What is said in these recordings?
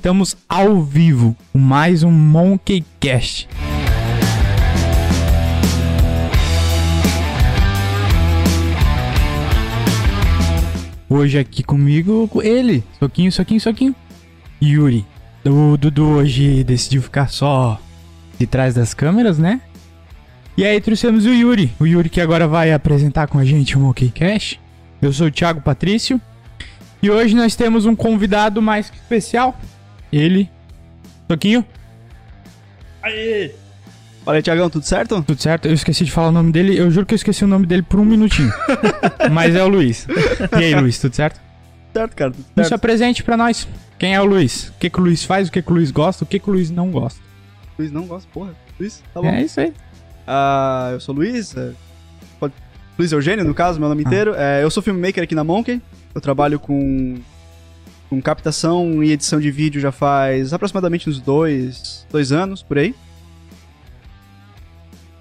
Estamos ao vivo com mais um Monkey Cast. Hoje aqui comigo, ele, soquinho, soquinho, soquinho. Yuri. O Dudu hoje decidiu ficar só de trás das câmeras, né? E aí trouxemos o Yuri. O Yuri que agora vai apresentar com a gente o Monkey Cash. Eu sou o Thiago Patrício. E hoje nós temos um convidado mais que especial. Ele. Soquinho. Aê! Fala aí, Tiagão, tudo certo? Tudo certo? Eu esqueci de falar o nome dele. Eu juro que eu esqueci o nome dele por um minutinho. Mas é o Luiz. E aí, Luiz, tudo certo? Certo, cara, tudo Não se certo. apresente pra nós. Quem é o Luiz? O que, que o Luiz faz? O que, que o Luiz gosta? O que, que o Luiz não gosta? Luiz não gosta, porra. Luiz, tá bom. É isso aí. Ah, eu sou o Luiz, é, pode- Luiz Eugênio, no caso, meu nome Ah. inteiro. É, eu sou filmmaker aqui na Monkey. Eu trabalho com, com captação e edição de vídeo já faz aproximadamente uns dois, dois anos, por aí.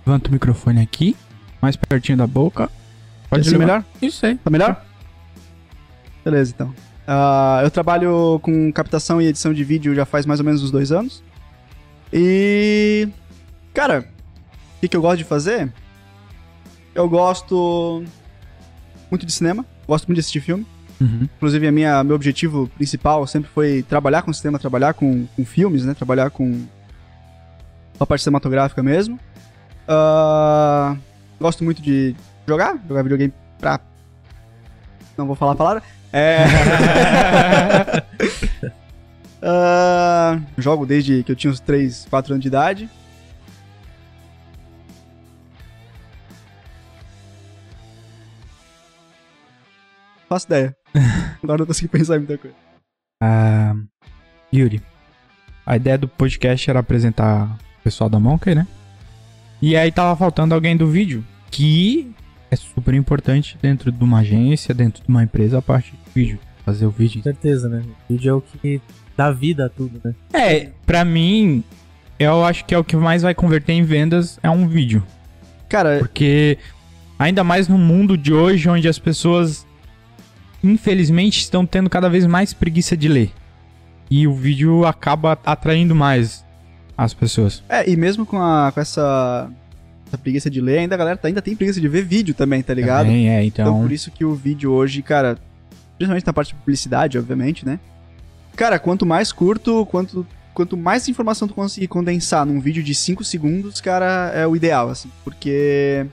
Levanta o microfone aqui. Mais pertinho da boca. Pode ser melhor? Isso aí. Tá melhor? Beleza, então. Ah, eu trabalho com captação e edição de vídeo já faz mais ou menos uns dois anos. E. Cara, o que, que eu gosto de fazer? Eu gosto muito de cinema, gosto muito de assistir filme. Uhum. Inclusive, a minha, meu objetivo principal sempre foi trabalhar com cinema, trabalhar com, com filmes, né? Trabalhar com a parte cinematográfica mesmo. Ah, gosto muito de jogar, jogar videogame pra. Não vou falar a palavra. É. Ah, jogo desde que eu tinha uns 3, 4 anos de idade. Faço ideia. Agora não consigo pensar em muita coisa. Ah, Yuri, a ideia do podcast era apresentar o pessoal da Monkey, né? E aí tava faltando alguém do vídeo, que é super importante dentro de uma agência, dentro de uma empresa, a parte de vídeo. Fazer o vídeo. Com certeza, né? O vídeo é o que dá vida a tudo, né? É, pra mim, eu acho que é o que mais vai converter em vendas é um vídeo. Cara, Porque ainda mais no mundo de hoje, onde as pessoas, infelizmente, estão tendo cada vez mais preguiça de ler. E o vídeo acaba atraindo mais as pessoas. É, e mesmo com, a, com essa, essa preguiça de ler, ainda a galera tá- ainda tem preguiça de ver vídeo também, tá ligado? Também, é, Então, então. por isso que o vídeo hoje, cara, principalmente na parte de publicidade, obviamente, né? Cara, quanto mais curto, quanto, quanto mais informação tu conseguir condensar num vídeo de 5 segundos, cara, é o ideal, assim, porque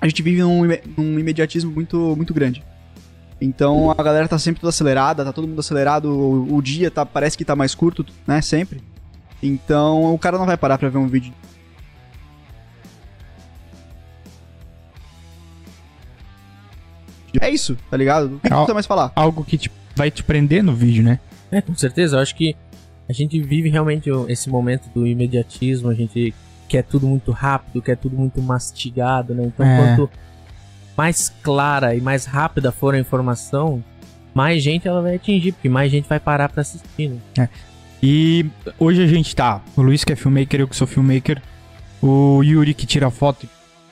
a gente vive num, num imediatismo muito, muito grande. Então a galera tá sempre toda acelerada, tá todo mundo acelerado, o, o dia tá, parece que tá mais curto, né, sempre. Então o cara não vai parar pra ver um vídeo É isso, tá ligado? O que, que Al- tu mais falar? Algo que te- vai te prender no vídeo, né? É, com certeza. Eu acho que a gente vive realmente esse momento do imediatismo, a gente quer tudo muito rápido, quer tudo muito mastigado, né? Então, É. quanto mais clara e mais rápida for a informação, mais gente ela vai atingir, porque mais gente vai parar pra assistir, né? E hoje a gente tá. O Luiz que é filmmaker, eu que sou filmmaker. O Yuri que tira foto e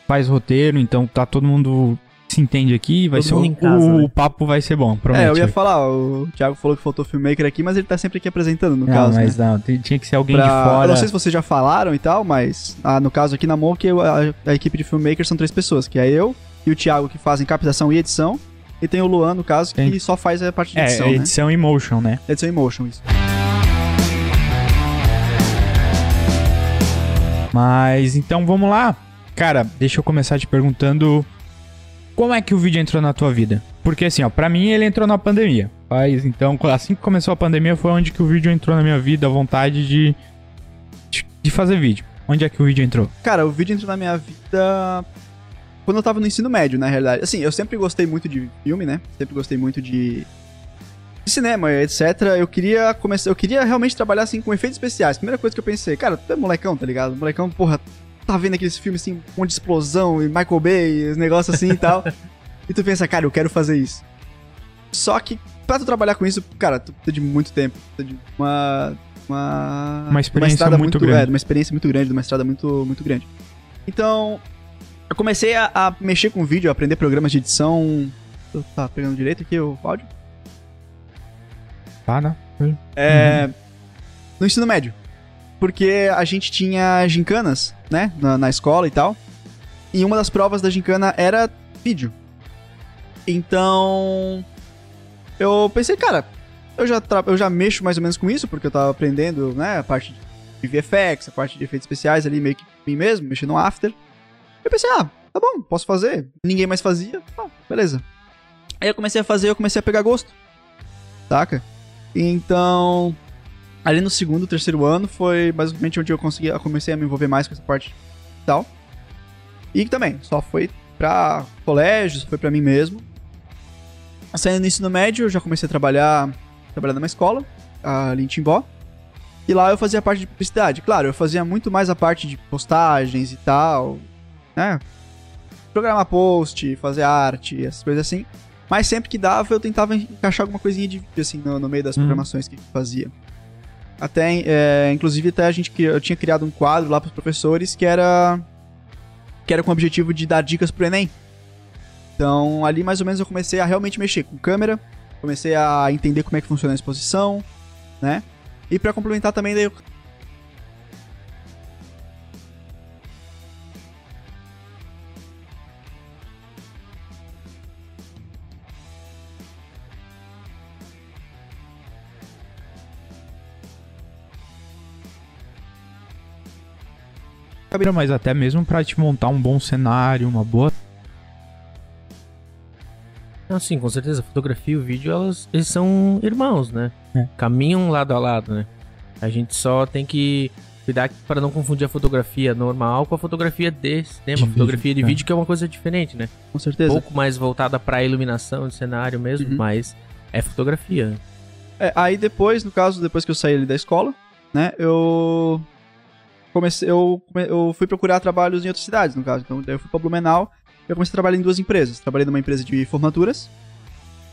faz roteiro, então tá todo mundo se entende aqui. Vai Todo ser o, em casa, o né? papo vai ser bom, promete. É, eu ia falar, o Thiago falou que faltou filmmaker aqui, mas ele tá sempre aqui apresentando, no não, caso, mas né? não, tinha que ser alguém Pra- de fora. Eu não sei se vocês já falaram e tal, mas ah, no caso aqui na Mock, eu- a, a equipe de filmmakers são três pessoas, que é eu e o Thiago que fazem captação e edição, e tem o Luan, no caso, que Tem. só faz a parte de É, edição, né? edição e motion, né? Edição em motion, isso. Mas então vamos lá. Cara, deixa eu começar te perguntando como é que o vídeo entrou na tua vida? Porque assim, ó, pra mim ele entrou na pandemia. Faz, então, assim que começou a pandemia foi onde que o vídeo entrou na minha vida, a vontade de, de, de fazer vídeo. Onde é que o vídeo entrou? Cara, o vídeo entrou na minha vida quando eu tava no ensino médio, na realidade. Assim, eu sempre gostei muito de filme, né? Sempre gostei muito de, de cinema, etc. Eu queria começar, eu queria realmente trabalhar assim com efeitos especiais. Primeira coisa que eu pensei, cara, tu é molecão, tá ligado? Molecão, porra, tá vendo aqueles filmes assim, um de explosão e Michael Bay, os negócios assim e tal. E tu pensa, cara, eu quero fazer isso. Só que pra tu trabalhar com isso, cara, tu precisa de muito tempo, precisa de uma uma Uma experiência estrada muito grande. É, de uma experiência muito grande, de uma estrada muito muito grande. Então, eu comecei a, a mexer com vídeo, a aprender programas de edição. Tá pegando direito aqui o áudio? Tá, né? É, no ensino médio. Porque a gente tinha gincanas, né, na, na escola e tal. E uma das provas da gincana era vídeo. Então, eu pensei, cara, eu já, eu já mexo mais ou menos com isso, porque eu tava aprendendo, né, a parte de VFX, a parte de efeitos especiais ali, meio que mim mesmo, mexendo no After. Eu pensei, ah, tá bom, posso fazer. Ninguém mais fazia, ah, beleza. Aí eu comecei a fazer, eu comecei a pegar gosto, saca? Então, ali no segundo, terceiro ano, foi basicamente onde eu consegui, eu comecei a me envolver mais com essa parte e tal. E também, só foi pra colégio, só foi pra mim mesmo. Saindo no ensino médio, eu já comecei a trabalhar, trabalhar numa escola, ali em Timbó. E lá eu fazia parte de publicidade. Claro, eu fazia muito mais a parte de postagens e tal, né? Programar post, fazer arte, essas coisas assim. Mas sempre que dava, eu tentava encaixar alguma coisinha de vídeo, assim, no, no meio das Hum. programações que eu fazia. Até, é, inclusive, até a gente, eu tinha criado um quadro lá pros professores que era que era com o objetivo de dar dicas pro Enem. Então, ali mais ou menos eu comecei a realmente mexer com câmera, comecei a entender como é que funciona a exposição, né? E pra complementar também, daí eu Mas até mesmo pra te montar um bom cenário, uma boa. Não, sim, com certeza. A fotografia e o vídeo, elas, eles são irmãos, né? É. Caminham lado a lado, né? A gente só tem que cuidar para não confundir a fotografia normal com a fotografia de cinema. De a fotografia vídeo, de é. vídeo que é uma coisa diferente, né? com Um certeza. pouco mais voltada pra iluminação de cenário mesmo, Uhum. mas é fotografia. É, aí depois, no caso, depois que eu saí ali da escola, né, eu comecei, eu, eu fui procurar trabalhos em outras cidades, no caso. Então, daí eu fui pra Blumenau, eu comecei a trabalhar em duas empresas. Trabalhei numa empresa de formaturas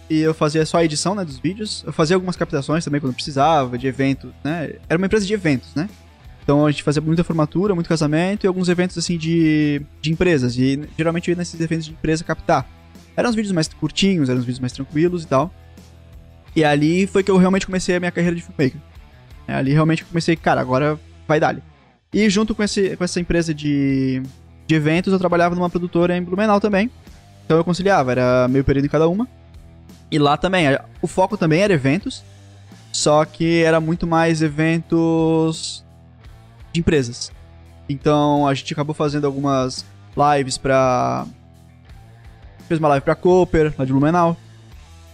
e eu fazia só a edição, né, dos vídeos. Eu fazia algumas captações também quando precisava, de eventos, né. Era uma empresa de eventos, né. Então a gente fazia muita formatura, muito casamento e alguns eventos assim de, de empresas. E geralmente eu ia nesses eventos de empresa captar. Eram uns vídeos mais curtinhos, eram uns vídeos mais tranquilos e tal. E ali foi que eu realmente comecei a minha carreira de filmmaker. É, ali realmente comecei, cara, agora vai dar. E junto com, esse, com essa empresa de, de eventos, eu trabalhava numa produtora em Blumenau também. Então eu conciliava, era meio período em cada uma. E lá também, o foco também era eventos, só que era muito mais eventos de empresas. Então a gente acabou fazendo algumas lives pra. Fez uma live pra Cooper, lá de Blumenau.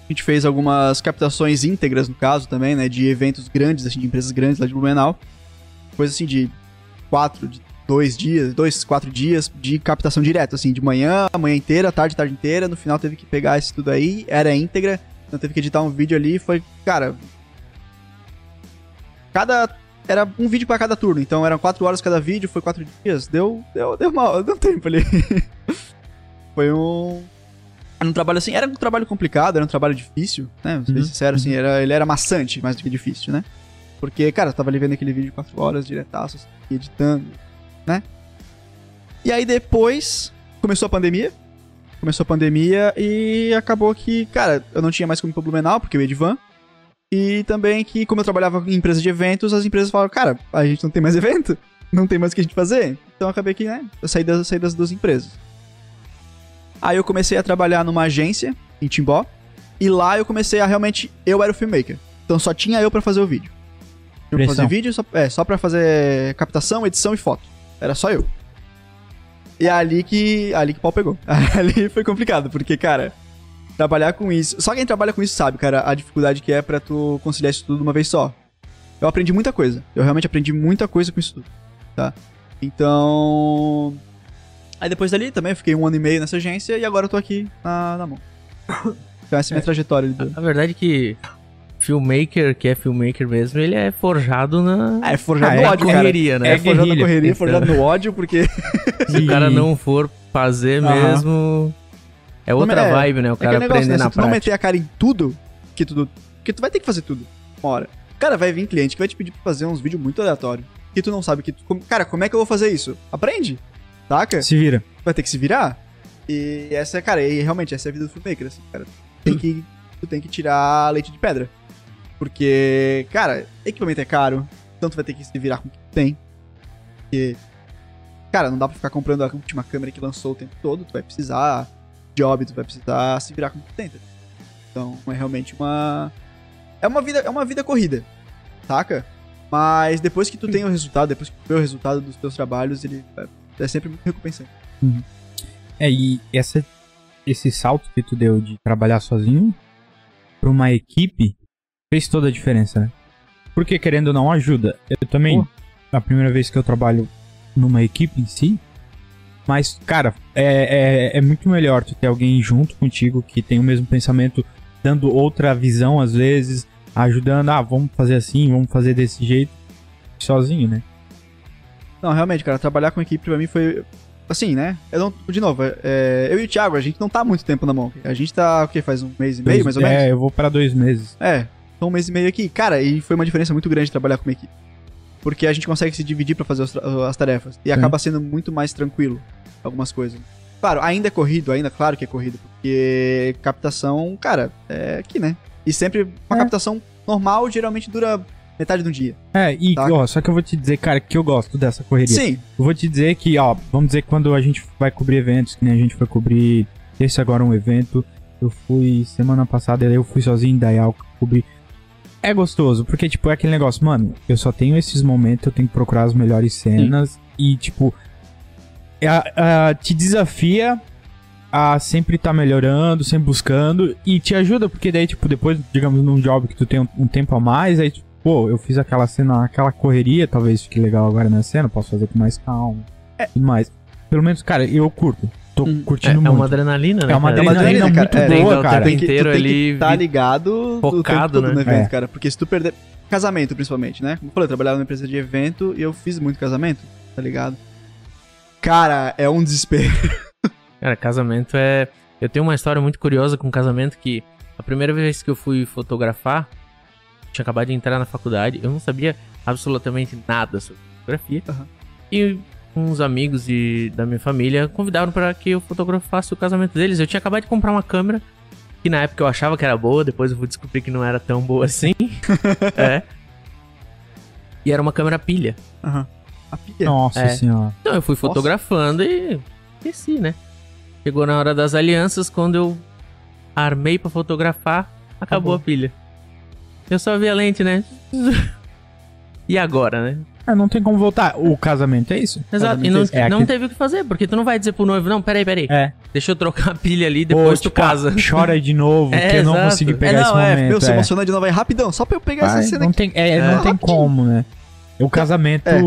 A gente fez algumas captações íntegras, no caso, também, né? De eventos grandes, assim, de empresas grandes lá de Blumenau. Coisa assim de quatro, de dois dias, dois, quatro dias de captação direta, assim, de manhã, manhã inteira, tarde, tarde inteira. No final teve que pegar isso tudo aí, era íntegra. Então teve que editar um vídeo ali, foi, cara. Cada. Era um vídeo pra cada turno, então eram quatro horas cada vídeo, foi quatro dias. Deu. Deu, deu, mal, deu tempo ali. foi um. Era um trabalho assim, era um trabalho complicado, era um trabalho difícil, né? Vou ser Uhum, sincero, assim, era, ele era maçante mais do que difícil, né? Porque, cara, eu tava ali vendo aquele vídeo de 4 horas, diretaço, assim, editando, né? E aí depois começou a pandemia. Começou a pandemia e acabou que, cara, eu não tinha mais como ir pro Blumenau, porque eu ia de van. E também que, como eu trabalhava em empresa de eventos, as empresas falaram, cara, a gente não tem mais evento, não tem mais o que a gente fazer. Então acabei que, né, eu saí das, saí das duas empresas. Aí eu comecei a trabalhar numa agência em Timbó. E lá eu comecei a realmente. Eu era o filmmaker. Então só tinha eu pra fazer o vídeo. Pra fazer vídeo, só, é, só pra fazer captação, edição e foto. Era só eu. E é ali que. Ali que o pau pegou. ali foi complicado, porque, cara, trabalhar com isso. Só quem trabalha com isso sabe, cara, a dificuldade que é pra tu conciliar isso tudo de uma vez só. Eu aprendi muita coisa. Eu realmente aprendi muita coisa com isso tudo. Tá? Então. Aí depois dali também eu fiquei um ano e meio nessa agência e agora eu tô aqui na, na mão. Então essa é a minha trajetória. ali do- A verdade é que filmmaker, que é filmmaker mesmo, ele é forjado na Ah, é forjado Ah, no é ódio, cara. correria, né? É forjado na correria, Então. forjado no ódio, porque. Se o cara não for fazer mesmo, é outra Não, é- vibe, né? O É que cara é negócio, aprender né? na Se tu não prática. meter a cara em tudo, que tudo. Porque tu vai ter que fazer tudo. Uma hora. Cara, vai vir cliente que vai te pedir pra fazer uns vídeos muito aleatórios. Que tu não sabe que tu. Cara, como é que eu vou fazer isso? Aprende. Saca? Se vira. vai ter que se virar. E essa é, cara, e realmente essa é a vida do filmmaker, assim, cara. Tem que, tu tem que tirar leite de pedra. Porque, cara, equipamento é caro, tu vai ter que se virar com o que tem. Porque, cara, não dá pra ficar comprando a última câmera que lançou o tempo todo, tu vai precisar job, tu vai precisar se virar com o que tem. tá? Então, é realmente uma é uma vida, é uma vida corrida, saca? Mas depois que tu tem o resultado, depois que tu vê o resultado dos teus trabalhos, ele é, é sempre muito recompensante. É, e essa, esse salto que tu deu de trabalhar sozinho pra uma equipe fez toda a diferença, né? Porque querendo ou não, ajuda. Eu também, Pô. a primeira vez que eu trabalho numa equipe em si, mas, cara, é, é, é muito melhor tu ter alguém junto contigo que tem o mesmo pensamento, dando outra visão às vezes, ajudando, ah, vamos fazer assim, vamos fazer desse jeito, sozinho, né? Não, realmente, cara, trabalhar com equipe pra mim foi. Assim, né? Eu não, de novo, é, eu e o Thiago, a gente não tá muito tempo na mão. A gente tá, o quê? Faz um mês e meio, mais ou menos? É, eu vou pra dois meses. É, tô um mês e meio aqui. Cara, e foi uma diferença muito grande trabalhar com uma equipe. Porque a gente consegue se dividir pra fazer tra- as tarefas. E Sim. acaba sendo muito mais tranquilo algumas coisas. Claro, ainda é corrido, ainda, claro que é corrido. Porque captação, cara, é aqui, né? E sempre uma É. captação normal geralmente dura metade do dia. É, e Tá. ó, só que eu vou te dizer, cara, que eu gosto dessa correria. Sim, Eu vou te dizer que, ó, vamos dizer que quando a gente vai cobrir eventos, que nem a gente foi cobrir esse agora um evento, eu fui semana passada, eu fui sozinho da Yal cobrir. É gostoso, porque, tipo, é aquele negócio, mano, eu só tenho esses momentos, eu tenho que procurar as melhores cenas e, tipo, é a- te desafia a sempre estar melhorando, sempre buscando e te ajuda, porque daí, tipo, depois, digamos, num job que tu tem um, um tempo a mais, aí, tipo, pô, eu fiz aquela cena, aquela correria, talvez fique legal agora na cena, posso fazer com mais calma e tudo mais. Pelo menos, cara, eu curto. Tô Hum. É, curtindo é muito. uma adrenalina, né? É uma cara? adrenalina adrenalina, muito cara. É, boa, dar o cara. tempo inteiro tu tem ali, vi- ligado focado, todo né? no evento, É. cara. Porque se tu perder. Casamento, principalmente, né? Como eu falei, eu trabalhava numa empresa de evento e eu fiz muito casamento, tá ligado? Cara, é um desespero. Cara, casamento é. Eu tenho uma história muito curiosa com casamento que a primeira vez que eu fui fotografar, tinha acabado de entrar na faculdade, eu não sabia absolutamente nada sobre fotografia. Aham. E uns amigos de, da minha família convidaram para que eu fotografasse o casamento deles. Eu tinha acabado de comprar uma câmera que na época eu achava que era boa, depois eu vou descobrir que não era tão boa assim. é. E era uma câmera pilha. Aham. A pilha. Nossa É. senhora. Então eu fui fotografando e esqueci, né? Chegou na hora das alianças, quando eu armei pra fotografar, acabou Acabou. a pilha. Eu só vi a lente, né? E agora, né? É, não tem como voltar. O casamento é isso. Exato. E não, é não aqui- teve o que fazer, porque tu não vai dizer pro noivo, não, peraí, peraí. É. Deixa eu trocar a pilha ali, depois Ou, tu tipo, casa. Chora de novo, É, que eu não exato. consegui É, pegar esse não, é, momento. meu, se é. emociona de novo aí rapidão, só pra eu pegar Vai, essa cena não aqui. tem, é, não tem rapidinho. como, né? O casamento é.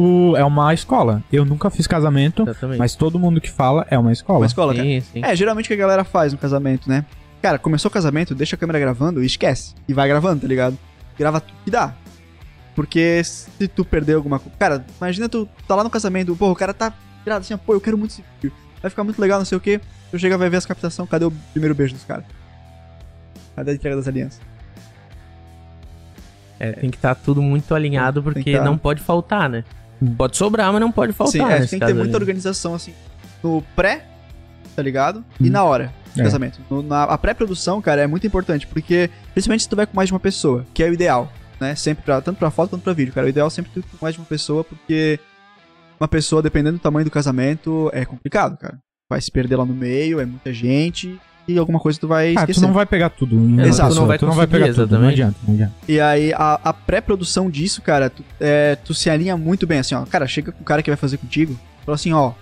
uma escola. Eu nunca fiz casamento, Exatamente. mas todo mundo que fala é uma escola. Uma escola, cara. sim, sim. É, geralmente o que a galera faz no casamento, né? Cara, começou o casamento, deixa a câmera gravando e esquece. E vai gravando, tá ligado? Grava tudo que dá. Porque se tu perder alguma coisa. Cara, imagina tu tá lá no casamento, pô, o cara tá virado assim, pô, eu quero muito esse vídeo. Vai ficar muito legal, não sei o quê. Tu chega, vai ver as captação, cadê o primeiro beijo dos caras? Cadê a entrega das alianças? É, tem que estar tudo muito alinhado, Tem porque tá- não pode faltar, né? Pode sobrar, mas não pode faltar. Sim, é, nesse tem que ter muita ali. organização, assim, no pré, tá ligado? E Hum. na hora do É. casamento. No- na, a pré-produção, cara, é muito importante, porque, principalmente se tu vai com mais de uma pessoa, que é o ideal, né? Sempre pra, tanto pra foto quanto pra vídeo, cara. O ideal é sempre com mais de uma pessoa, porque uma pessoa, dependendo do tamanho do casamento, é complicado, cara. Vai se perder lá no meio, é muita gente, e alguma coisa tu vai Ah, esquecer. tu não vai pegar tudo. em uma Exato, tu não vai tu não vai pegar tudo. Não exatamente. adianta, não adianta. E aí, a, a pré-produção disso, cara, tu, é, tu se alinha muito bem, assim, ó. Cara, chega com o cara que vai fazer contigo, fala assim, ó.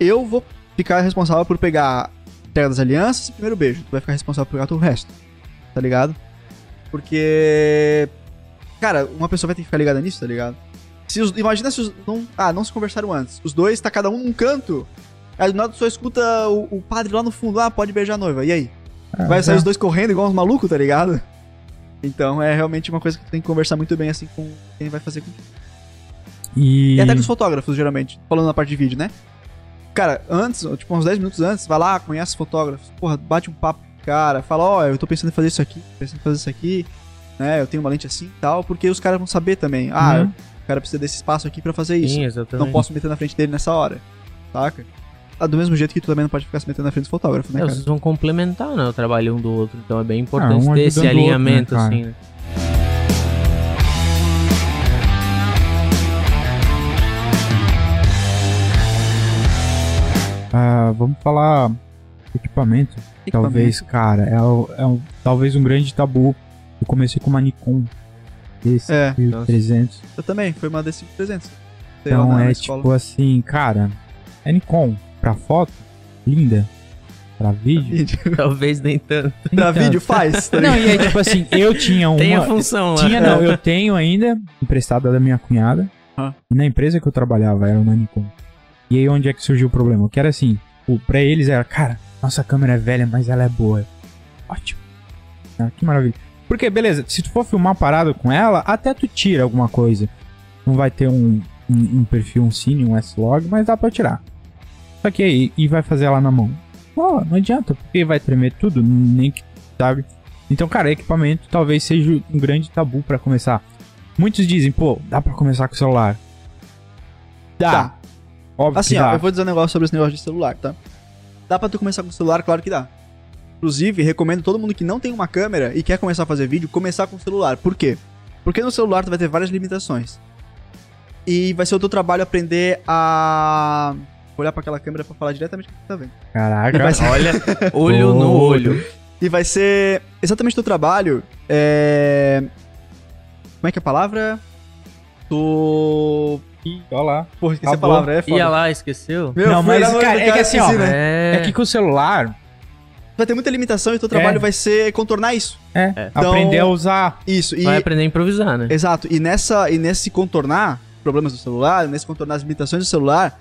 Eu vou ficar responsável por pegar a entrega das alianças e primeiro beijo. Tu vai ficar responsável por pegar todo o resto. Tá ligado? Porque. Cara, uma pessoa vai ter que ficar ligada nisso, tá ligado? Se os- imagina se os. Não, ah, não se conversaram antes. Os dois tá cada um num canto. Aí do nada tu só escuta o, o padre lá no fundo. Ah, pode beijar a noiva. E aí? Ah, Vai sair é. os dois correndo igual uns malucos, tá ligado? Então é realmente uma coisa que tu tem que conversar muito bem assim com quem vai fazer contigo. E... E até com os fotógrafos, geralmente, falando na parte de vídeo, né? Cara, antes, tipo, uns 10 minutos antes, vai lá, conhece os fotógrafos, porra, bate um papo com cara, fala, ó, oh, eu tô pensando em fazer isso aqui, pensando em fazer isso aqui, né? Eu tenho uma lente assim e tal, porque os caras vão saber também. Ah, uhum. o cara precisa desse espaço aqui para fazer isso. Sim, exatamente. Não posso meter na frente dele nessa hora. Saca? Ah, do mesmo jeito que tu também não pode ficar se metendo na frente do fotógrafo, né? É, cara? Vocês vão complementar, né? O trabalho um do outro. Então é bem ah, importante um ter esse alinhamento, outro, né, assim, né? Ah, vamos falar equipamento. Talvez, cara, é, o- é um, talvez um grande tabu. Eu comecei com uma Nikon desse É, 300. Eu também, foi uma D5300. Sei Então lá, na é escola. tipo assim, cara, é Nikon pra foto, linda. Pra vídeo. Vídeo. Talvez nem tanto. pra Então. vídeo faz, tá Não, e é tipo assim, eu tinha uma. Tem a função lá. Tinha não, eu tenho ainda, emprestada da minha cunhada. Ah. E na empresa que eu trabalhava era uma Nikon. E aí onde é que surgiu o problema? Que era assim, o, pra eles era, cara, nossa câmera é velha, mas ela é boa. Ótimo. Ah, que maravilha. Porque, beleza, se tu for filmar parado com ela, até tu tira alguma coisa. Não vai ter um, um, um perfil, um cine, um S-Log, mas dá pra tirar. Só que aí, e vai fazer ela na mão? Pô, não adianta, porque vai tremer tudo, nem que, sabe? Então, cara, equipamento talvez seja um grande tabu pra começar. Muitos dizem, pô, dá pra começar com o celular. Dá. Dá. Óbvio Assim, que ó, dá. eu vou dizer um negócio sobre esse negócio de celular, tá? Dá pra tu começar com o celular? Claro que dá. Inclusive, recomendo todo mundo que não tem uma câmera e quer começar a fazer vídeo, começar com o celular. Por quê? Porque no celular tu vai ter várias limitações. E vai ser o teu trabalho aprender a olhar pra aquela câmera pra falar diretamente o que tu tá vendo. Caraca. Ser- Olha, olho no olho. E vai ser exatamente o teu trabalho. É... Como é que é a palavra? Tu. Ih, Olha lá. Porra, esqueci Acabou. a palavra, é foda. Ia lá, esqueceu? Meu, Não, mas, cara, do é que assim, ó, né? É, É que com o celular, Vai ter muita limitação e o teu trabalho É. vai ser contornar isso. é, É. Então- aprender a usar. Isso. E vai aprender a improvisar, né? Exato. E, nessa, e nesse contornar problemas do celular, nesse contornar as limitações do celular,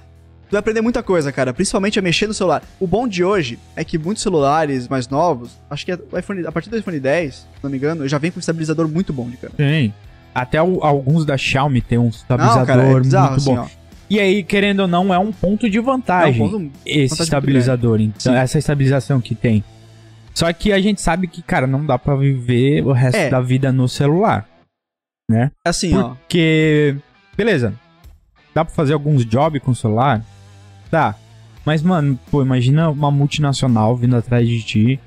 tu vai aprender muita coisa, cara. Principalmente a mexer no celular. O bom de hoje é que muitos celulares mais novos, acho que é o iPhone, a partir do iPhone 10, se não me engano, já vem com um estabilizador muito bom de câmera. Tem. Até o- alguns da Xiaomi tem um Não, estabilizador cara, é bizarro, muito assim, bom. ó. E aí, querendo ou não, é um ponto de É um vantagem. ponto- esse vantagem estabilizador, então, Sim. essa estabilização que tem. Só que a gente sabe que, cara, não dá pra viver o resto É. da vida no celular. assim, ó. Porque, beleza, dá pra fazer alguns jobs com o celular? Dá. Mas, mano, pô, imagina uma multinacional vindo atrás de ti.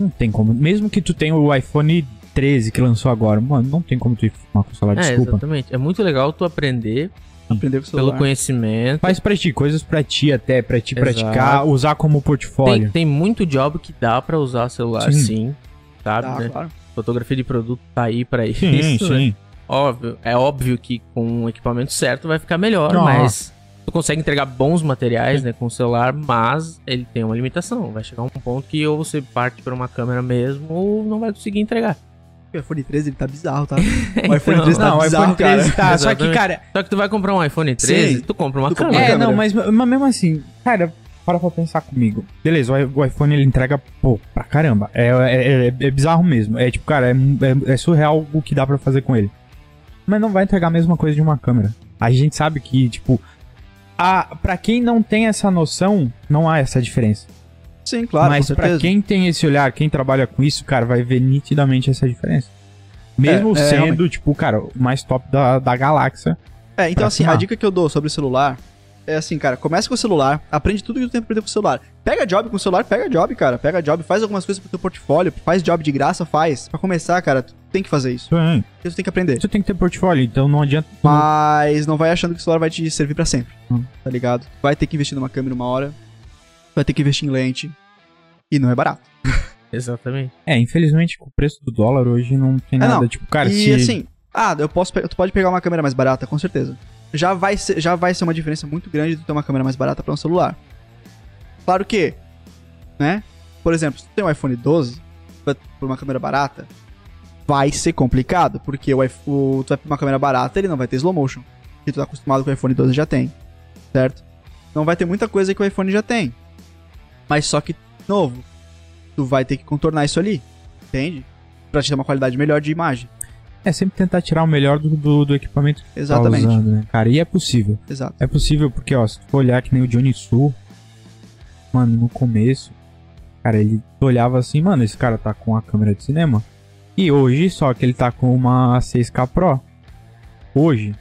Não tem como. Mesmo que tu tenha o iPhone 13 que lançou agora, mano, não tem como tu ir com o celular, É, desculpa. exatamente. É muito legal tu aprender Aprender com o celular. pelo conhecimento. Faz pra ti, coisas pra ti até, pra ti Exato. praticar, usar como Tem, portfólio. tem muito job que dá pra usar celular, Sim. sim. sabe, Tá, né? claro. Fotografia de produto tá aí pra isso. Sim, né? sim. Óbvio, é óbvio que com o equipamento certo vai ficar melhor, Não. mas tu consegue entregar bons materiais, né, com o celular, mas ele tem uma limitação. Vai chegar um ponto que ou você parte pra uma câmera mesmo ou não vai conseguir entregar. O iPhone 13 ele tá bizarro, tá? O iPhone Então, 13 tá Não, o bizarro, iPhone 13 cara. tá. Só que, cara, Só que tu vai comprar um iPhone 13, Sim. tu compra uma Tu compra câmera. uma É, câmera. não, mas, mas mesmo assim, cara, para pra pensar comigo. Beleza, o o iPhone ele entrega, pô, pra caramba. É, é, é- é bizarro mesmo. É tipo, cara, é, é- é surreal o que dá pra fazer com ele. Mas não vai entregar a mesma coisa de uma câmera. A gente sabe que, tipo, a, pra quem não tem essa noção, não há essa diferença. Sim, claro, mas certeza. quem tem esse olhar, quem trabalha com isso, cara, vai ver nitidamente essa diferença. Mesmo É, é, sendo, realmente. tipo, cara, o mais top da, da galáxia. É, então assim, filmar. a dica que eu dou sobre o celular é assim, cara, começa com o celular, aprende tudo que tu tem pra aprender com o celular. Pega job com o celular, pega job, cara. Pega job, faz algumas coisas pro teu portfólio, faz job de graça, faz. Pra começar, cara, tu tem que fazer isso. Sim. Tu tem que aprender. Você tem que ter portfólio, então não adianta. tu Mas não vai achando que o celular vai te servir pra sempre. Hum. Tá ligado? Vai ter que investir numa câmera uma hora. Vai ter que investir em lente. E não é barato. Exatamente. É, infelizmente, com o preço do dólar hoje não tem É, nada. não. Tipo, cara, e se. assim, ah, eu posso, tu pode pegar uma câmera mais barata, com certeza. Já vai ser, já vai ser uma diferença muito grande de ter uma câmera mais barata pra um celular. Claro que, né? Por exemplo, se tu tem um iPhone 12 pra- por uma câmera barata, vai ser complicado, porque o, o tu vai pra uma câmera barata, ele não vai ter slow motion, que tu tá acostumado com o iPhone 12 já tem, certo? Não vai ter muita coisa que o iPhone já tem. Mas só que novo, tu vai ter que contornar isso ali, entende? Pra te ter uma qualidade melhor de imagem. É sempre tentar tirar o melhor do, do, do equipamento que Exatamente. tá usando, né, cara? E é possível. Exato. É possível porque, ó, se tu olhar que nem o Johnny Su, mano, no começo, cara, ele olhava assim, mano, esse cara tá com a câmera de cinema. E hoje, só que ele tá com uma 6K Pro. Hoje.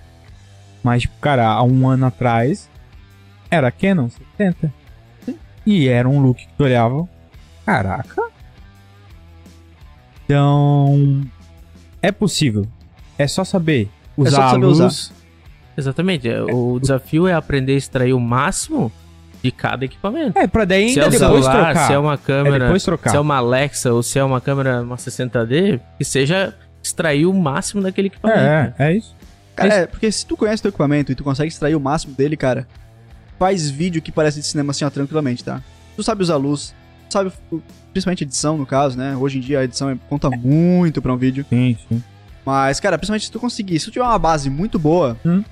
Mas, tipo, cara, há um ano atrás, era a Canon 70. E era um look que tu olhava, caraca. Então, é possível. É só saber usar só a saber luz. usar. Exatamente. é, O desafio é aprender a extrair o máximo de cada equipamento. É, pra daí se ainda é o depois celular, trocar. se é uma É câmera, depois trocar. se é uma Alexa ou se é uma câmera uma 60D, que seja extrair o máximo daquele equipamento. É, é, é isso. Cara, é, porque se tu conhece teu equipamento e tu consegue extrair o máximo dele, cara, faz vídeo que parece de cinema assim, ó, tranquilamente, tá? Tu sabe usar luz, tu sabe, principalmente edição, no caso, né? Hoje em dia a edição é- conta muito pra um vídeo. Sim, sim. Mas, cara, principalmente se tu conseguir, se tu tiver uma base muito boa, Hum.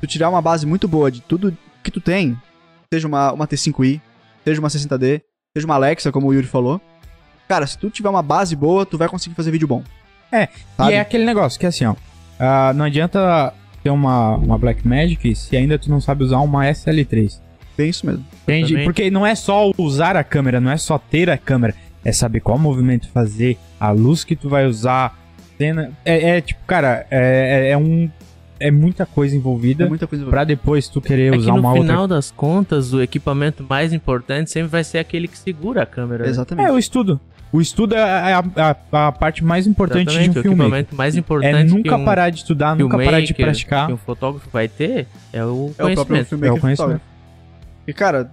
tu tirar uma base muito boa de tudo que tu tem, seja uma, uma T5i, seja uma 60D, seja uma Alexa, como o Yuri falou, cara, se tu tiver uma base boa, tu vai conseguir fazer vídeo bom. É, Sabe? E é aquele negócio que é assim, ó. ah, não adianta ter uma, uma Blackmagic se ainda tu não sabe usar uma SL3. Bem isso mesmo. Entende? Exatamente. Porque não é só usar a câmera, não é só ter a câmera. É saber qual movimento fazer, a luz que tu vai usar. Cena. É, é tipo, cara, é, é- é um. É muita coisa envolvida É muita coisa pra depois tu querer É que usar no uma outra. final das contas, o equipamento mais importante sempre vai ser aquele que segura a câmera. né? Exatamente. É, o estudo. O estudo é a, a- a parte mais importante Exatamente, de um o filme. equipamento mais É importante nunca que um parar de estudar, nunca parar de praticar. que um fotógrafo vai ter é o É o próprio conhecimento. filmmaker É o conhecimento. E, cara,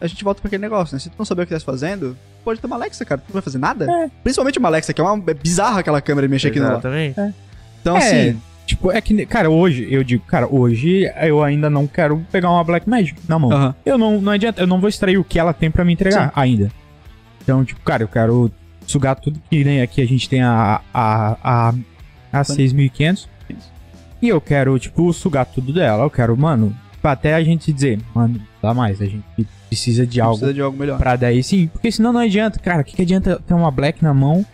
a gente volta pra aquele negócio, né? Se tu não saber o que tá fazendo, pode ter uma Alexa, cara. Tu não vai fazer nada. É. Principalmente uma Alexa, que é uma é bizarra aquela câmera mexer aqui no lá. Exatamente. Então, é, assim, tipo, é que, cara, hoje, eu digo, cara, hoje eu ainda não quero pegar uma Blackmagic na mão. aham. Eu não, não adianta, eu não vou extrair o que ela tem pra me entregar ainda. Então, tipo, cara, eu quero sugar tudo que nem aqui a gente tem a, a, a, a 6500. E eu quero, tipo, sugar tudo dela. Eu quero, mano, até a gente dizer, mano, dá mais, a gente precisa de algo precisa de algo melhor. pra daí sim. Porque senão não adianta, cara, o que, que adianta ter uma Black na mão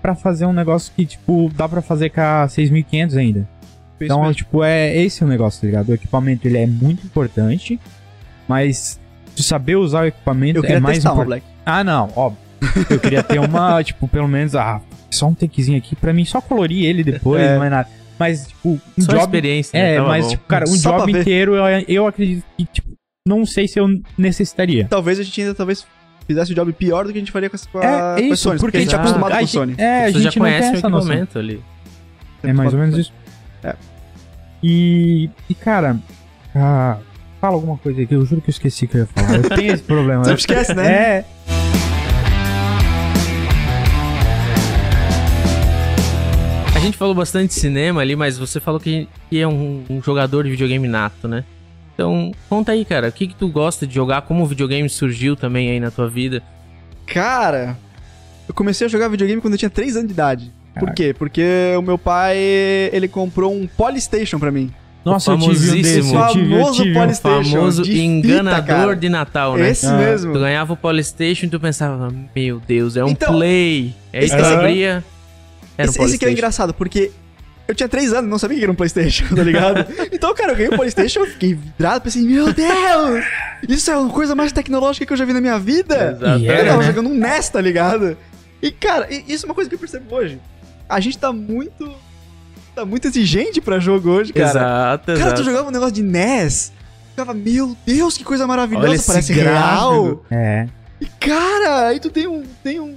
pra fazer um negócio que, tipo, dá pra fazer com a 6500 ainda. Então, mesmo. tipo, é esse é o negócio, tá ligado? O equipamento ele é muito importante, mas saber usar o equipamento é mais importante. Ah, não, óbvio. Eu queria ter uma, tipo, pelo menos, ah, só um takezinho aqui pra mim só colorir ele depois, É. não é nada. Mas, tipo, um Só job. experiência. né? É, Tava mas, bom. tipo, cara, um Só job inteiro eu, eu acredito que, tipo, não sei se eu necessitaria. Talvez a gente ainda talvez fizesse o job pior do que a gente faria com, as, com, a, É, com isso, Sony, porque, porque a gente é acostumado a com gente- Sony. É, a Você gente já não conhece o essa noção. equipamento ali. É mais ou menos isso. É. E, e cara, ah, fala alguma coisa aí que eu juro que eu esqueci que eu ia falar. Eu tenho esse problema. Sempre esquece, né? É. gente falou bastante de cinema ali, mas você falou que, que é um, um jogador de videogame nato, né? Então, conta aí, cara, o que, que tu gosta de jogar? Como o videogame surgiu também aí na tua vida? Cara, eu comecei a jogar videogame quando eu tinha 3 anos de idade. Por Caraca. quê? Porque o meu pai, ele comprou um Polystation pra mim. Nossa, eu tive um desse. famosíssimo. Eu tive, eu Famoso tive. um. De fita, enganador cara. de Natal, né? Esse Ah. mesmo. Tu ganhava o Polystation e tu pensava, meu Deus, é um Então, Play. Aí tu esse- abria, era um esse, esse que é engraçado, porque eu tinha 3 anos, não sabia que era um Playstation, tá ligado? então, cara, eu ganhei um Playstation, eu fiquei vidrado, pensei, meu Deus! Isso é uma coisa mais tecnológica que eu já vi na minha vida! Exatamente. E Eu tava né? jogando um NES, tá ligado? E, cara, isso é uma coisa que eu percebo hoje. A gente tá muito... Tá muito exigente pra jogo hoje, cara. Exato, Cara, exato. tu jogava um negócio de NES, ficava, meu Deus, que coisa maravilhosa, Olha esse parece gráfico. real. É. E, cara, aí tu tem um. Tem um.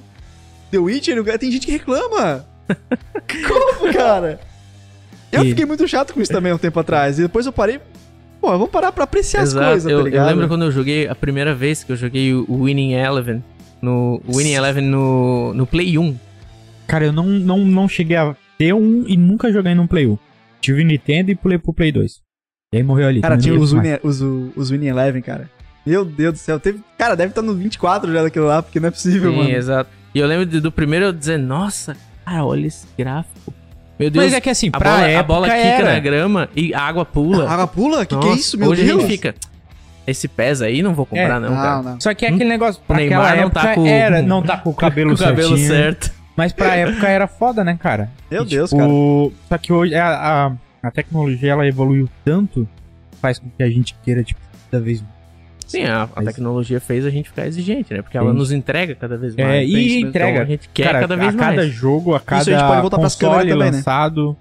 The Witcher, tem gente que reclama. Como, cara? Eu E- fiquei muito chato com isso também um tempo atrás. E depois eu parei. Pô, vamos parar pra apreciar Exato. as coisas, eu, tá eu ligado? lembro quando eu joguei a primeira vez que eu joguei o Winning Eleven no o Winning Eleven no, no Play 1. Cara, eu não, não, não cheguei a ter um e nunca joguei num Play 1. Tive Nintendo e pulei pro Play 2. E aí morreu ali. Cara, tinha os Winning, os, os Winning Eleven, cara. Meu Deus do céu. Teve, cara, deve estar no 24 já daquilo lá, porque não é possível, Sim, mano. exato. E eu lembro do primeiro eu dizer, nossa, cara, olha esse gráfico. Meu Deus, Mas é que assim, a, pra bola, época a bola quica era. na grama e a água pula. A água pula? Que que é Nossa, isso, meu hoje Deus? a gente fica, esse pés aí não vou comprar É, não, cara. não, não. Só que é aquele negócio, pra O Neymar não tá com- era, não tá com o cabelo, Com o cabelo certo. Mas pra época era foda, né, cara? Meu E, Deus, tipo, cara. Só que hoje a, a, a tecnologia ela evoluiu tanto, faz com que a gente queira, tipo, cada vez mais. Sim, a, a tecnologia fez a gente ficar exigente, né? Porque ela Sim. nos entrega cada vez mais. É, isso e mesmo. entrega. Então a gente quer cara, cada vez a cada mais. jogo, a cada a gente pode voltar console também, né? lançado,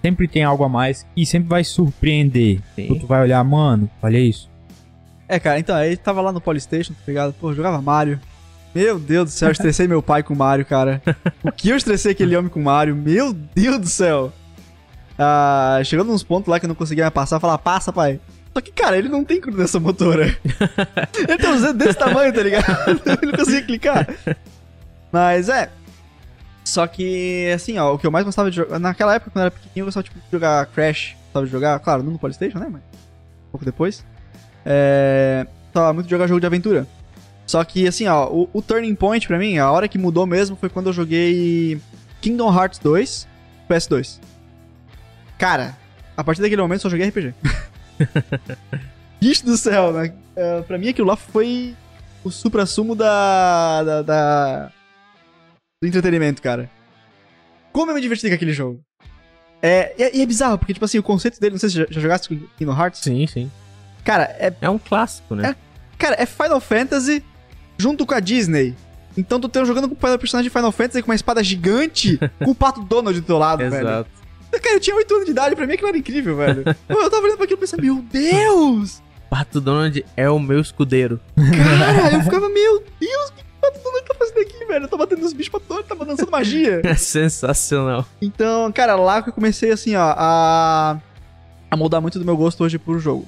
sempre tem algo a mais e sempre vai surpreender. Sim. Tu vai olhar, mano, olha isso. É, cara, então, aí tava lá no Polystation, tá ligado? Pô, jogava Mario. Meu Deus do céu, eu estressei meu pai com Mario, cara. O que eu estressei aquele homem com Mario? Meu Deus do céu. Ah, chegando nos pontos lá que eu não conseguia passar, eu falava, passa, pai. Só que, cara, ele não tem coordenação motora. ele uns dedos desse tamanho, tá ligado? ele não conseguia clicar. Mas é. Só que, assim, ó, o que eu mais gostava de jogar. Naquela época, quando eu era pequenininho, eu gostava tipo, de jogar Crash. Gostava de jogar, claro, não no Polystation, né? Mas um pouco depois. É. Gostava muito de jogar jogo de aventura. Só que, assim, ó, o, o turning point pra mim, a hora que mudou mesmo foi quando eu joguei Kingdom Hearts 2 PS2. Cara, a partir daquele momento só joguei RPG. Bicho do céu, né? É, pra mim aquilo lá foi o supra-sumo da, da, da- do entretenimento, cara. Como eu me diverti com aquele jogo. É, e, é- e é bizarro, porque, tipo assim, o conceito dele, não sei se já, já jogaste com Kingdom Hearts. Sim, sim. Cara, é, É um clássico, né? cara, é Final Fantasy junto com a Disney. Então tu tá jogando com o personagem de Final Fantasy com uma espada gigante com o pato Donald do teu lado, velho. Exato. Cara, eu tinha 8 anos de idade, pra mim aquilo era incrível, velho. Eu tava olhando pra aquilo e pensando, meu Deus! Pato Donald é o meu escudeiro. Cara, eu ficava, meu Deus, o que o Pato Donald tá fazendo aqui, velho? Eu tô batendo nos bichos pra todo, tava dançando magia. É sensacional. Então, cara, lá que eu comecei, assim, ó, a, a moldar muito do meu gosto hoje por jogo.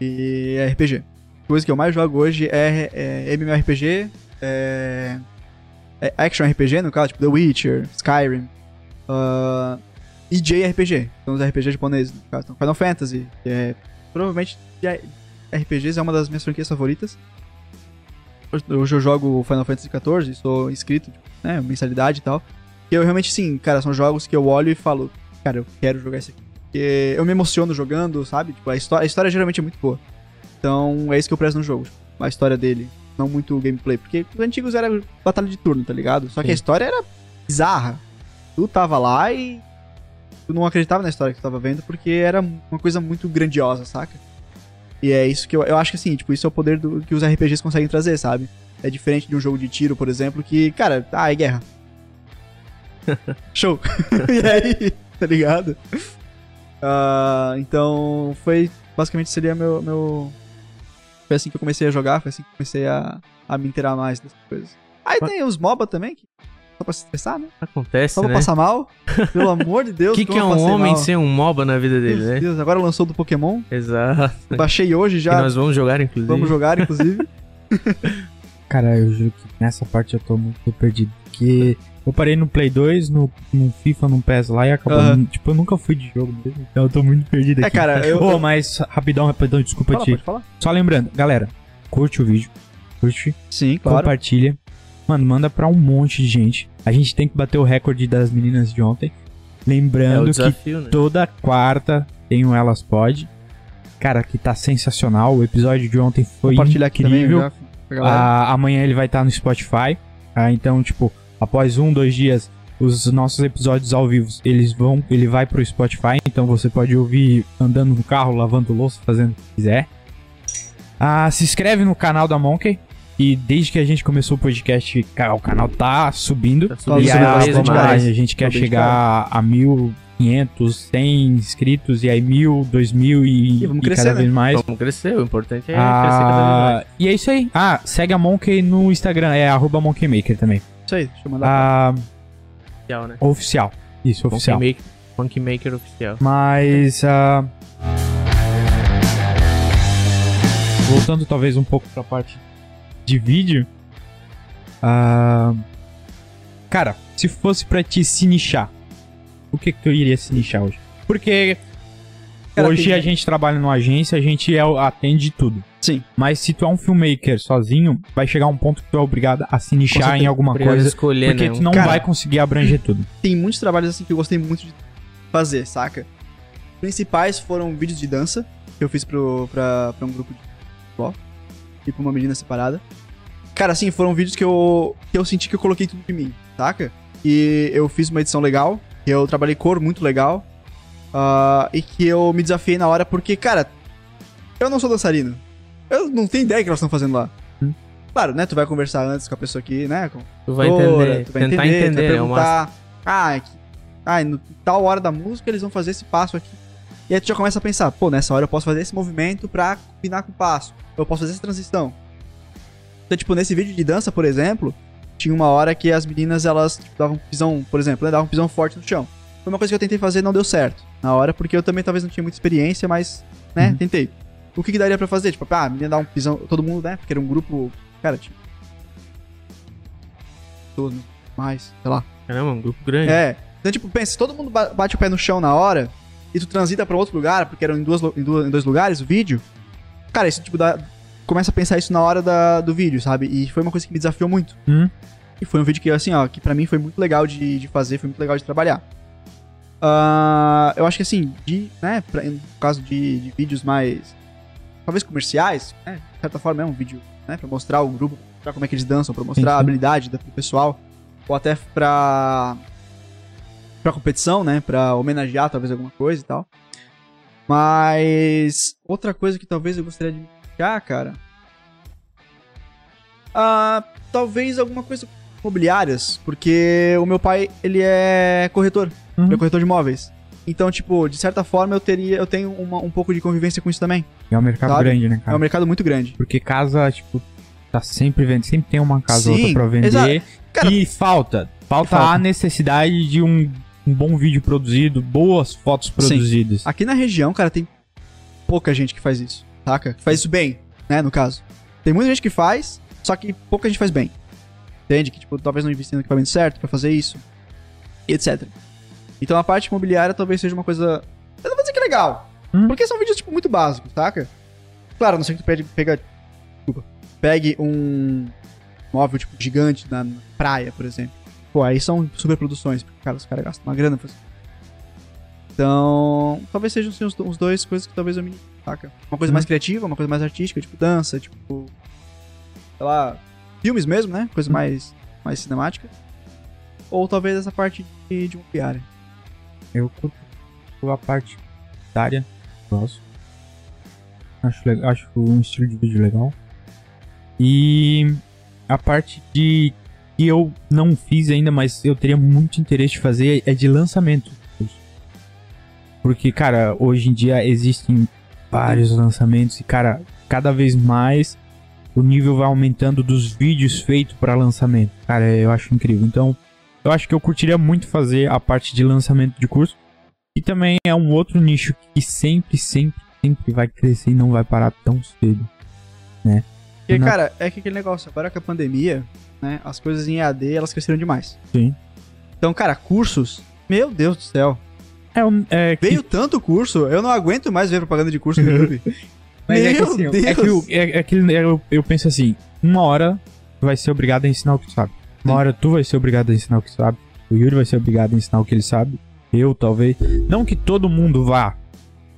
E é RPG. A coisa que eu mais jogo hoje é, é MMORPG, é, é Action RPG, no caso, tipo The Witcher, Skyrim, ah, e JRPG, são os RPGs japoneses, no caso. Então, Final Fantasy, que é provavelmente RPGs é uma das minhas franquias favoritas. Hoje- eu jogo Final Fantasy XIV, sou inscrito, né, mensalidade e tal. Que eu realmente, sim, cara, são jogos que eu olho e falo, cara, eu quero jogar esse aqui. Porque eu me emociono jogando, sabe? Tipo, a história, a história geralmente é muito boa. Então, é isso que eu prezo no jogo. A história dele, não muito o gameplay. Porque os antigos era batalha de turno, tá ligado? Só que Sim. a história era bizarra. Tu tava lá e tu não acreditava na história que tu tava vendo, porque era uma coisa muito grandiosa, saca? E é isso que eu, eu acho que assim, tipo, isso é o poder do, que os RPGs conseguem trazer, sabe? É diferente de um jogo de tiro, por exemplo, que, cara, ah, é guerra. Show. e aí, tá ligado? Ah, então, foi. Basicamente seria meu, meu. Foi assim que eu comecei a jogar, foi assim que eu comecei a, a me inteirar mais dessas coisas. Aí tem os MOBA também, que só pra se estressar, né? Acontece, Só pra né? passar mal. Pelo amor de O Deus, que, que como é um homem mal. sem um MOBA na vida dele, Meu né? Deus, agora lançou do Pokémon. Exato. Baixei hoje Que já. nós vamos jogar, inclusive. Vamos jogar, inclusive. Cara, eu juro que nessa parte eu tô muito perdido. Porque eu parei no Play 2, no, no FIFA, no PES lá e acabou. Aham. Tipo, eu nunca fui de jogo mesmo. Então eu tô muito perdido É, aqui. cara, eu. Ô, mas rapidão, rapidão, desculpa Fala, te. pode falar? Só lembrando, galera, curte o vídeo, curte, Sim, claro. compartilha. Mano, manda pra um monte de gente. A gente tem que bater o recorde das meninas de ontem. É Lembrando que desafio, né? toda quarta tem um Elas Pod. Cara, que tá sensacional. O episódio de ontem foi Compartilhar aqui também, incrível. já, pra galera. Ah, amanhã ele vai estar no Spotify. Ah, então, tipo, após um, dois dias, os nossos episódios ao vivo, eles vão, ele vai pro Spotify. Então você pode ouvir andando no carro, lavando louça, fazendo o que quiser. Ah, se inscreve no canal da Monkey. E desde que a gente começou o podcast, cara, o canal tá subindo. Tá subindo e subindo a, bastante, vamos lá, a gente quer chegar a 1.500, 100 inscritos, e aí 1.000, 2.000 e, E vamos e crescer, cada né? vez mais. Vamos crescer, o importante é crescer cada vez Ah, mais. e é isso aí. Ah, segue a Monkey no Instagram, é arroba monkeymaker também. Isso aí, deixa eu mandar. Ah, Oficial, né? oficial. Isso, oficial. Monkey Maker, Monkey Maker oficial. Mas. ah, voltando talvez um pouco pra parte de vídeo. ah, cara, se fosse pra te se nichar, o que que tu iria se nichar hoje? Porque Cara, hoje tem- a gente trabalha numa agência, a gente é, atende tudo. Sim. Mas se tu é um filmmaker sozinho, vai chegar um ponto que tu é obrigado a se nichar certeza. em alguma coisa. escolher, Porque né? tu não Cara- vai conseguir abranger tudo. Tem muitos trabalhos assim que eu gostei muito de fazer, saca? Os principais foram vídeos de dança que eu fiz pro, pra, pra um grupo de futebol e pra uma menina separada. Cara, assim, foram vídeos que eu, que eu senti que eu coloquei tudo de mim, saca? E eu fiz uma edição legal, que eu trabalhei cor muito legal, ah, e que eu me desafiei na hora porque, cara, eu não sou dançarino. Eu não tenho ideia do que elas estão fazendo lá. Hum. Claro, né? Tu vai conversar antes com a pessoa aqui, né? Com Tu vai entender, tu vai tentar entender, tu entender, vai é perguntar, ah, que, ah, no tal hora da música eles vão fazer esse passo aqui. E aí tu já começa a pensar, pô, nessa hora eu posso fazer esse movimento pra combinar com o passo. Eu posso fazer essa transição. Então, tipo, nesse vídeo de dança, por exemplo, tinha uma hora que as meninas, elas tipo, davam um pisão, por exemplo, né, davam um pisão forte no chão. Foi uma coisa que eu tentei fazer e não deu certo na hora, porque eu também talvez não tinha muita experiência, mas né? Uhum. Tentei. O que, que daria pra fazer? Tipo, ah, menina dar um pisão, todo mundo, né? Porque era um grupo, cara, tipo. Todo mais, sei lá. Caramba, um grupo grande. É. Então, tipo, pensa, se todo mundo ba- bate o pé no chão na hora e tu transita pra outro lugar, porque eram em, duas, em, duas- em dois lugares o vídeo, cara, isso, tipo, dá, começa a pensar isso na hora da- do vídeo, sabe? E foi uma coisa que me desafiou muito. Hum. E foi um vídeo que, assim, ó, que pra mim foi muito legal de, de fazer, foi muito legal de trabalhar. Ah, eu acho que, assim, de, né, pra- no caso de, de vídeos mais, talvez comerciais, né, de certa forma é um vídeo, né, pra mostrar o grupo, pra mostrar como é que eles dançam, pra mostrar a habilidade da- do pessoal, ou até pra, pra competição, né, pra homenagear talvez alguma coisa e tal. Mas, outra coisa que talvez eu gostaria de indicar, cara, ah, talvez alguma coisa imobiliárias, porque o meu pai, ele é corretor, Uhum. ele é corretor de imóveis. Então, tipo, de certa forma eu teria, eu tenho uma- um pouco de convivência com isso também. É um mercado Sabe? grande, né, É cara? um mercado muito grande. Porque casa, tipo, tá sempre vendo, sempre tem uma casa ou Sim, outra pra vender. Cara- e falta, falta. Falta. a necessidade de um, um bom vídeo produzido, boas fotos produzidas. Aqui na região, cara, tem pouca gente que faz isso, saca? Que faz isso bem, né, no caso. Tem muita gente que faz, só que pouca gente faz bem. Entende? Que, tipo, talvez não investindo no equipamento certo pra fazer isso, e etc. Então a parte imobiliária talvez seja uma coisa... Eu não vou dizer que é legal, Hum. porque são vídeos, tipo, muito básicos, saca? Claro, a não sei que tu pede, pega... Desculpa. Pegue um móvel, tipo, gigante na praia, por exemplo. Pô, aí são super produções, porque, cara, os caras gastam uma grana pra então, talvez sejam assim, os, os dois coisas que talvez eu me saca. Uma coisa Uhum. mais criativa, uma coisa mais artística, tipo dança, tipo. Sei lá. Filmes mesmo, né? Coisa mais, mais cinemática. Ou talvez essa parte de, de imobiliária. Eu curto a parte da área, gosto. Acho, legal, acho um estilo de vídeo legal. E a parte de que eu não fiz ainda, mas eu teria muito interesse de fazer é de lançamento. Porque, cara, hoje em dia existem vários lançamentos e, cara, cada vez mais o nível vai aumentando dos vídeos feitos para lançamento. Cara, eu acho incrível. Então, eu acho que eu curtiria muito fazer a parte de lançamento de curso. E também é um outro nicho que sempre, sempre, sempre vai crescer e não vai parar tão cedo. Porque, Não. cara, é que aquele negócio, agora com a pandemia, né? As coisas em EAD, elas cresceram demais. Sim. Então, cara, cursos. Meu Deus do céu. É, um, é que- Veio tanto curso, eu não aguento mais ver propaganda de curso no YouTube. mas é que Meu assim, Deus. é que, o- é, é que eu, eu penso assim, uma hora tu vai ser obrigado a ensinar o que tu sabe. Uma Sim. hora tu vai ser obrigado a ensinar o que tu sabe. O Yuri vai ser obrigado a ensinar o que ele sabe. Eu, talvez. Não que todo mundo vá.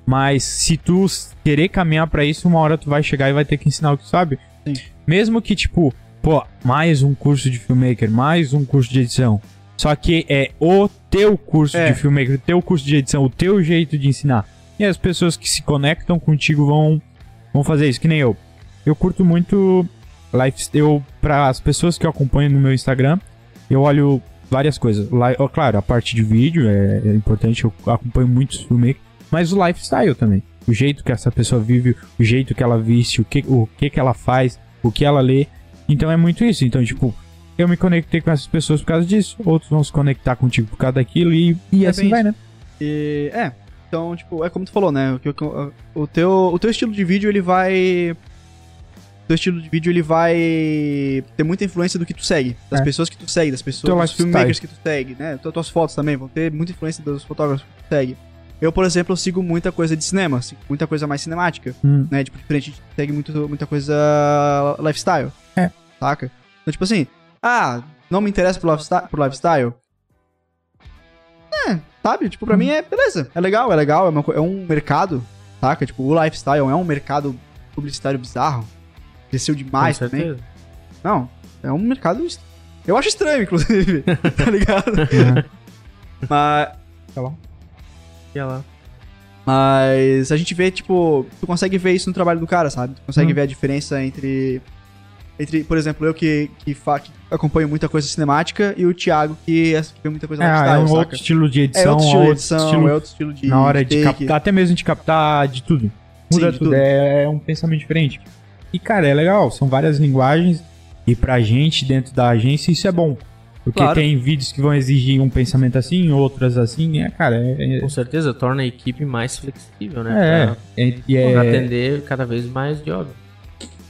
Mas se tu querer caminhar pra isso, uma hora tu vai chegar e vai ter que ensinar o que tu sabe. Sim. Mesmo que, tipo, pô, mais um curso de filmmaker, mais um curso de edição. Só que é o teu curso É. de filmmaker, o teu curso de edição, o teu jeito de ensinar. E as pessoas que se conectam contigo vão, vão fazer isso, que nem eu. Eu curto muito life, eu para as pessoas que eu acompanho no meu Instagram, eu olho várias coisas. Lá, claro, a parte de vídeo é, é importante, eu acompanho muitos filmmakers, mas o lifestyle também. O jeito que essa pessoa vive, o jeito que ela viste, o que, o que que ela faz, o que ela lê. Então é muito isso. Então, tipo, eu me conectei com essas pessoas por causa disso, outros vão se conectar contigo por causa daquilo e, e É assim vai, né? E, é, então, tipo, é como tu falou, né? O, o, teu, o teu estilo de vídeo, ele vai. O teu estilo de vídeo, ele vai ter muita influência do que tu segue. Das É. pessoas que tu segue, das pessoas, dos filmmakers que tu segue, né? Tu- Tuas fotos também vão ter muita influência dos fotógrafos que tu segue. Eu, por exemplo, sigo muita coisa de cinema, muita coisa mais cinemática, Hum. né? Tipo, diferente, a gente segue muito, muita coisa lifestyle. É. Saca? Então, tipo assim, ah, não me interessa pro lifestyle, pro lifestyle. É, sabe? Tipo, pra mim é beleza. É legal, é legal, é, uma é um mercado, saca? Tipo, o lifestyle é um mercado publicitário bizarro. Cresceu demais Com também. certeza. Não, é um mercado. Eu acho estranho, inclusive. tá ligado? Mas. E lá. Mas a gente vê, tipo, tu consegue ver isso no trabalho do cara, sabe? Tu consegue Hum. ver a diferença entre. Entre, por exemplo, eu que, que, fa- que acompanho muita coisa cinemática e o Thiago que que vê muita coisa É, lifestyle, é um saca? outro estilo de edição, É outro estilo de edição, estilo é outro estilo de. na hora de take. captar, até mesmo de captar de tudo. Muda Sim, de tudo, tudo. É, é um pensamento diferente. E cara, é legal, são várias linguagens e pra gente dentro da agência isso é bom. Porque Claro. tem vídeos que vão exigir um pensamento assim, outras assim. É, cara, é. Com certeza torna a equipe mais flexível, É, né? é, Pra, é, e é- atender cada vez mais jobs.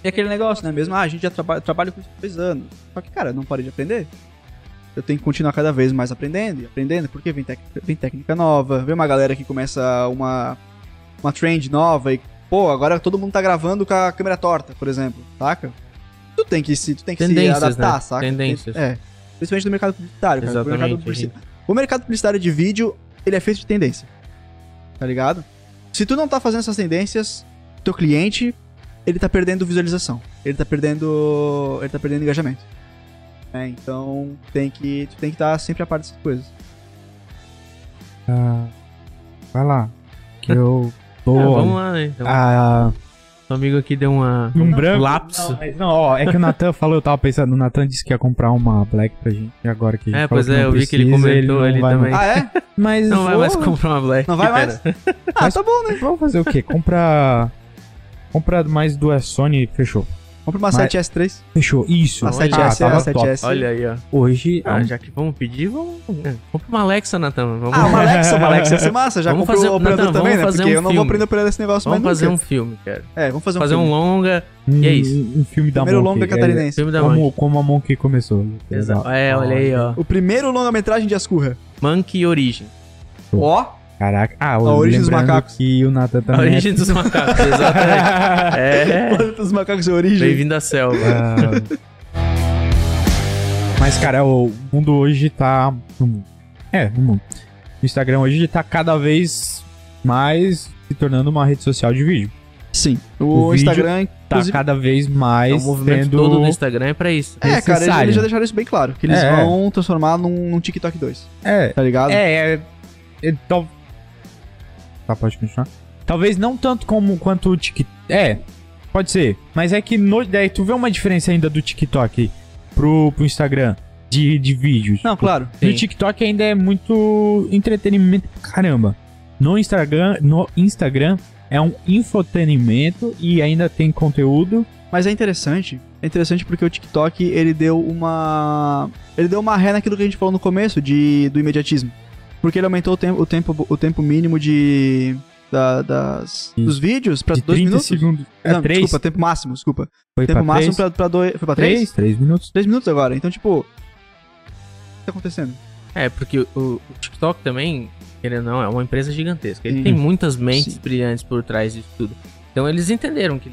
E aquele negócio, né? Mesmo, ah, a gente já traba trabalha com isso há dois anos. Só que, cara, eu não parei de aprender. Eu tenho que continuar cada vez mais aprendendo e aprendendo, porque vem, tec- vem técnica nova, vem uma galera que começa uma, uma trend nova e, pô, agora todo mundo tá gravando com a câmera torta, por exemplo, saca? Tu tem que se, tu tem que se adaptar, né? saca? Tendências. É. Principalmente no mercado publicitário, cara. O mercado, Exatamente, publici- o mercado publicitário de vídeo, ele é feito de tendência. Tá ligado? Se tu não tá fazendo essas tendências, teu cliente, ele tá perdendo visualização. Ele tá perdendo. Ele tá perdendo engajamento. É, então tem que. Tu tem que estar sempre a par dessas coisas. Ah, vai lá. Que eu tô. Ah, vamos lá, né? Então, Ah, o amigo aqui deu uma... um branco. lapso. Não, mas não, ó, é que o Nathan falou, eu tava pensando, o Nathan disse que ia comprar uma Black pra gente, e agora que a gente É, pois é, eu vi que ele comentou não ali vai também. mais. Ah, é? Mas Não vai vou- mais comprar uma Black. Não vai pera. mais? Ah, tá bom, né? Vamos fazer o quê? Comprar. Comprar mais duas Sony, fechou. Compra uma Mas- 7S3. Fechou. Isso. A Olha, 7S, tava a 7S. Olha aí, ó. Hoje. Ah, é um- já que vamos pedir, vamos... é, Compra uma Alexa, Natan. Vamos, Ah, uma Alexa, uma Alexa ia ser massa. Já Vamos comprou fazer- o operador Nathan, também, vamos né? fazer Porque um eu não vou aprender a operar esse negócio vamos mais fazer um nunca. filme, cara. É, vamos fazer um fazer filme. um longa... um, e é isso. Um filme da Primeiro Monkey. longa catarinense. Filme da É, Monkey. como, como a Monkey começou. Exato. É, olha aí, ó. O primeiro longa-metragem de Ascurra. Monkey Origin. Ó, Caraca. Ah, A origem dos macacos. que o Nathan A também. é origem dos macacos, exatamente. É. Planeta dos Macacos de Origem. Bem-vindo à selva. Ah, Mas, cara, o mundo hoje tá. no mundo. É, no mundo. O Instagram hoje tá cada vez mais se tornando uma rede social de vídeo. Sim. O, O vídeo Instagram, Tá cada vez É, mais o movimento tendo... todo do Instagram é pra isso. É, cara, eles, necessário. eles já deixaram isso bem claro. Que eles É. vão transformar num, num TikTok 2. É, Tá ligado? É, é. é tal- Tá, pode continuar. Talvez não tanto como quanto o TikTok. É, pode ser. Mas é que no, daí tu vê uma diferença ainda do TikTok pro, pro Instagram de, de vídeos. Não, claro. No Sim. TikTok ainda é muito entretenimento. Caramba. No Instagram, no Instagram é um infotenimento e ainda tem conteúdo. Mas é interessante. É interessante porque o TikTok, ele deu uma... Ele deu uma ré naquilo que a gente falou no começo, de, do imediatismo. Porque ele aumentou o tempo, o tempo, o tempo mínimo de... da- das, dos vídeos pra de 2 30 minutos. segundos. É, Não, 3. desculpa, tempo máximo, desculpa. Foi tempo pra máximo 3. pra, pra dois... Foi pra 3? 3, 3 minutos. 3 minutos agora. Então, tipo... O que tá acontecendo? É, porque o, o TikTok também, querendo ou não, é uma empresa gigantesca. Ele Sim. tem muitas mentes Sim. brilhantes por trás disso tudo. Então eles entenderam que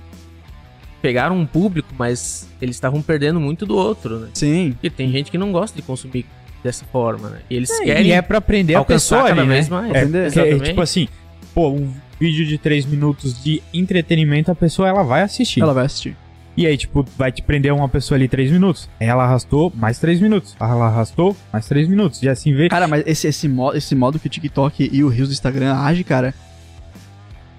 pegaram um público, mas eles estavam perdendo muito do outro, né? Sim. Porque tem gente que não gosta de consumir dessa forma, né? E eles querem E é pra aprender a pessoa cada ali, né? mais. É, que é, tipo assim, pô, um vídeo de 3 minutos de entretenimento, a pessoa ela vai assistir. Ela vai assistir. E aí, tipo, vai te prender uma pessoa ali 3 minutos. Ela arrastou mais 3 minutos. Ela arrastou mais 3 minutos. E assim vê. Cara, mas esse, esse, modo, esse modo que o TikTok e o Reels do Instagram age, cara,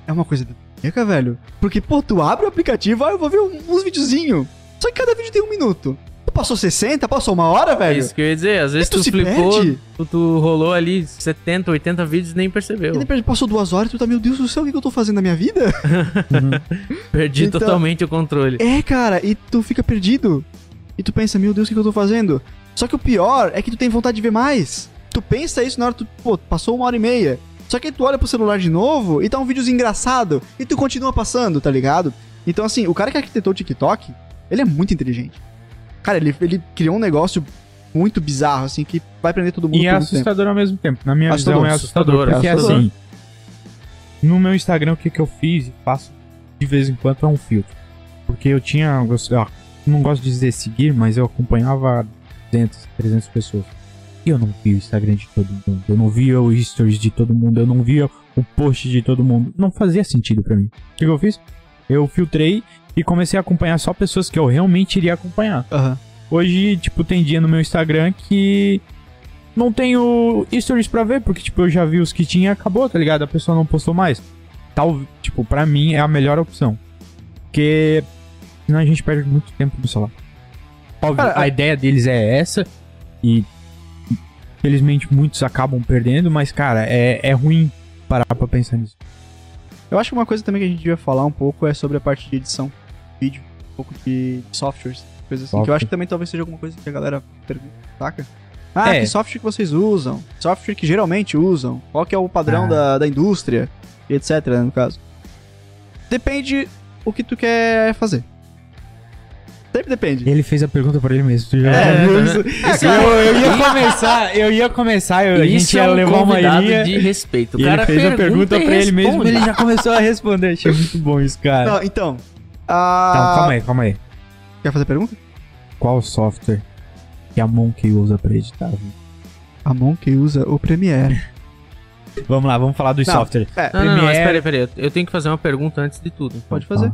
é uma coisa demoníaca, velho. Porque, pô, tu abre o aplicativo, ah, eu vou ver uns videozinhos. Só que cada vídeo tem um minuto. Passou 60, passou uma hora, É velho? isso que eu ia dizer. Às vezes E tu tu, se flipou, perde? tu, tu rolou ali 70, 80 vídeos e nem percebeu. E passou duas horas e tu tá, meu Deus do céu, o que, eu tô fazendo na minha vida? Perdi Então- totalmente o controle. É, cara, e tu fica perdido. E tu pensa, meu Deus, o que, que eu tô fazendo? Só que o pior é que tu tem vontade de ver mais. Tu pensa isso na hora que tu, pô, passou uma hora e meia. Só que aí tu olha pro celular de novo e tá um vídeo engraçado e tu continua passando, tá ligado? Então, assim, o cara que arquitetou o TikTok, ele é muito inteligente. Cara, ele, ele criou um negócio muito bizarro, assim, que vai prender todo mundo E é muito tempo. assustador ao mesmo tempo. Na minha Assustador, visão é assustador. assustador, porque assustador. assim, no meu Instagram, o que, que eu fiz e faço de vez em quando é um filtro. Porque eu tinha. eu não gosto de dizer seguir, mas eu acompanhava 200, 300 pessoas. E eu não via o Instagram de todo mundo. Eu não via o stories de todo mundo. Eu não via o post de todo mundo. Não fazia sentido pra mim. O que, que eu fiz? Eu filtrei e comecei a acompanhar só pessoas que eu realmente iria acompanhar. Aham. Hoje, tipo, tem dia no meu Instagram que não tenho stories pra ver, porque, tipo, eu já vi os que tinha e acabou, tá ligado? A pessoa não postou mais. Tal, tipo, pra mim é a melhor opção. Porque senão a gente perde muito tempo no celular. Óbvio, Cara, a a- ideia deles é essa e felizmente muitos acabam perdendo, mas, cara, é, é ruim parar pra pensar nisso. Eu acho que uma coisa também que a gente devia falar um pouco é sobre a parte de edição, vídeo, um pouco de softwares, coisas assim. Que eu acho que também talvez seja alguma coisa que a galera pergunta, saca? Ah, É. que software que vocês usam? Software que geralmente usam? Qual que é o padrão Ah. da, da indústria? E etc, né, no caso. Depende o que tu quer fazer. Sempre depende. Ele fez a pergunta pra ele mesmo. Tu já É, viu isso- isso? é, cara, eu, eu ia começar, eu ia começar, eu- a gente Isso ia é um levar uma linha. de respeito. O E cara ele fez a pergunta pra ele mesmo, ele já começou a responder. Achei muito bom isso, cara. Não, então. ah, Então, calma aí, calma aí. Quer fazer pergunta? Qual software que a Monkey usa pra editar? A Monkey usa o Premiere. Vamos lá, vamos falar dos Não. softwares. É, Não, não, não, mas Premiere- peraí, peraí. Eu tenho que fazer uma pergunta antes de tudo. pode fazer.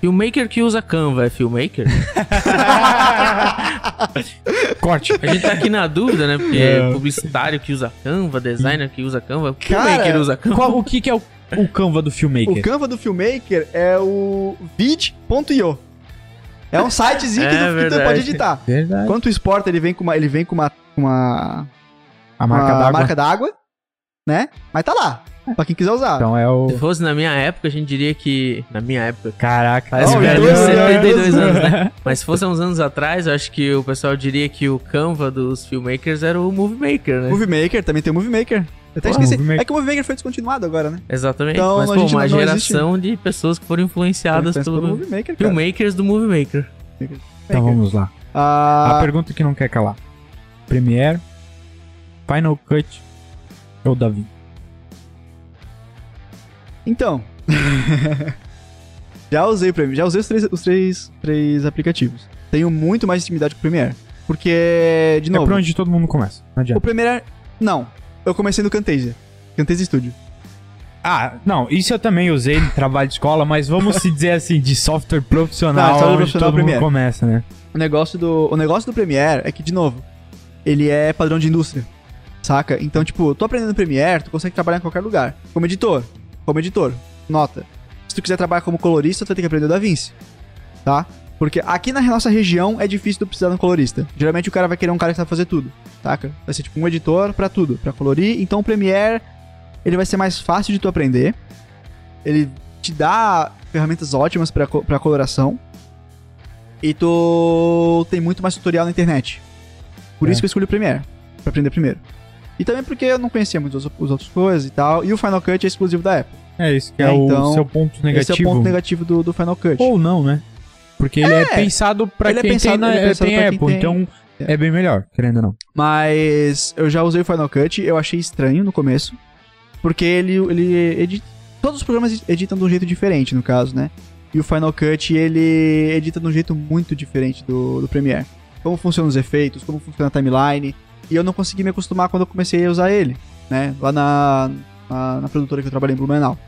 Filmmaker que usa Canva é filmmaker? Corte. A gente tá aqui na dúvida, né? Porque É. publicitário que usa Canva, designer que usa Canva, Cara, filmmaker usa Canva. Qual- o que, que é o, o Canva do O Filmmaker? Canva do Filmmaker é o vid.io. É um sitezinho que, É tu, que tu pode editar. Verdade. Quando tu exporta, ele vem com uma, ele vem com uma, uma, A marca d'água. marca d'água, né? Mas tá lá, pra quem quiser usar. Então é Se o. fosse na minha época, a gente diria que. Na minha época. Caraca, Parece Oh, velho, idoso, 72 né? anos, né? Mas se fosse há uns anos atrás, eu acho que o pessoal diria que o Canva dos filmmakers era o Movie Maker, né? Movie Maker, também tem o Movie Maker. Eu até Pô, esqueci. É que o Movie Maker foi descontinuado agora, né? Exatamente. Então, Mas, pô, uma não- não existe. geração de pessoas que foram influenciadas pelo pelo Movie Maker, cara. filmmakers do Movie Maker. Então vamos lá. Ah, A pergunta que não quer calar: Premiere, Final Cut ou Davi? Então. já usei o Premiere, já usei os três, os três, três aplicativos. Tenho muito mais intimidade com o Premiere. Porque, de É novo, pra onde todo mundo começa. Não o adianta. Premiere. Não. Eu comecei no Camtasia. Camtasia Studio. Ah, não, isso eu também usei no trabalho de escola, mas vamos se dizer assim, de software profissional, Não, software onde profissional todo mundo começa, né? O negócio do, o negócio do Premiere é que, de novo, ele é padrão de indústria. Saca? Então, tipo, tu aprendendo Premiere, tu consegue trabalhar em qualquer lugar. Como editor. Como editor. Nota. Se tu quiser trabalhar como colorista, tu vai ter que aprender o DaVinci. Tá? Porque aqui na nossa região é difícil tu precisar de um colorista. Geralmente o cara vai querer um cara que sabe fazer tudo. Saca? Vai ser tipo um editor pra tudo. Pra colorir. Então o Premiere, ele vai ser mais fácil de tu aprender. Ele te dá ferramentas ótimas pra coloração. E tu tem muito mais tutorial na internet. Por É. isso que eu escolhi o Premiere, pra aprender primeiro. E também porque eu não conhecia muito os outros coisas e tal. E o Final Cut é exclusivo da Apple. É isso que é, É, o então, seu ponto negativo. Esse é o ponto negativo do, do Final Cut. Ou não, né? Porque ele é, pensado pra ele é quem pensado- tem, na, ele é pensado tem Apple, tem- então É. é. bem melhor, querendo ou não. Mas eu já usei o Final Cut, eu achei estranho no começo. Porque ele, ele edita. Todos os programas editam de um jeito diferente, no caso, né? E o Final Cut, ele edita de um jeito muito diferente do, do Premiere. Como funcionam os efeitos, como funciona a timeline. E eu não consegui me acostumar quando eu comecei a usar ele, né? Lá na, na, na produtora que eu trabalhei em Blumenau.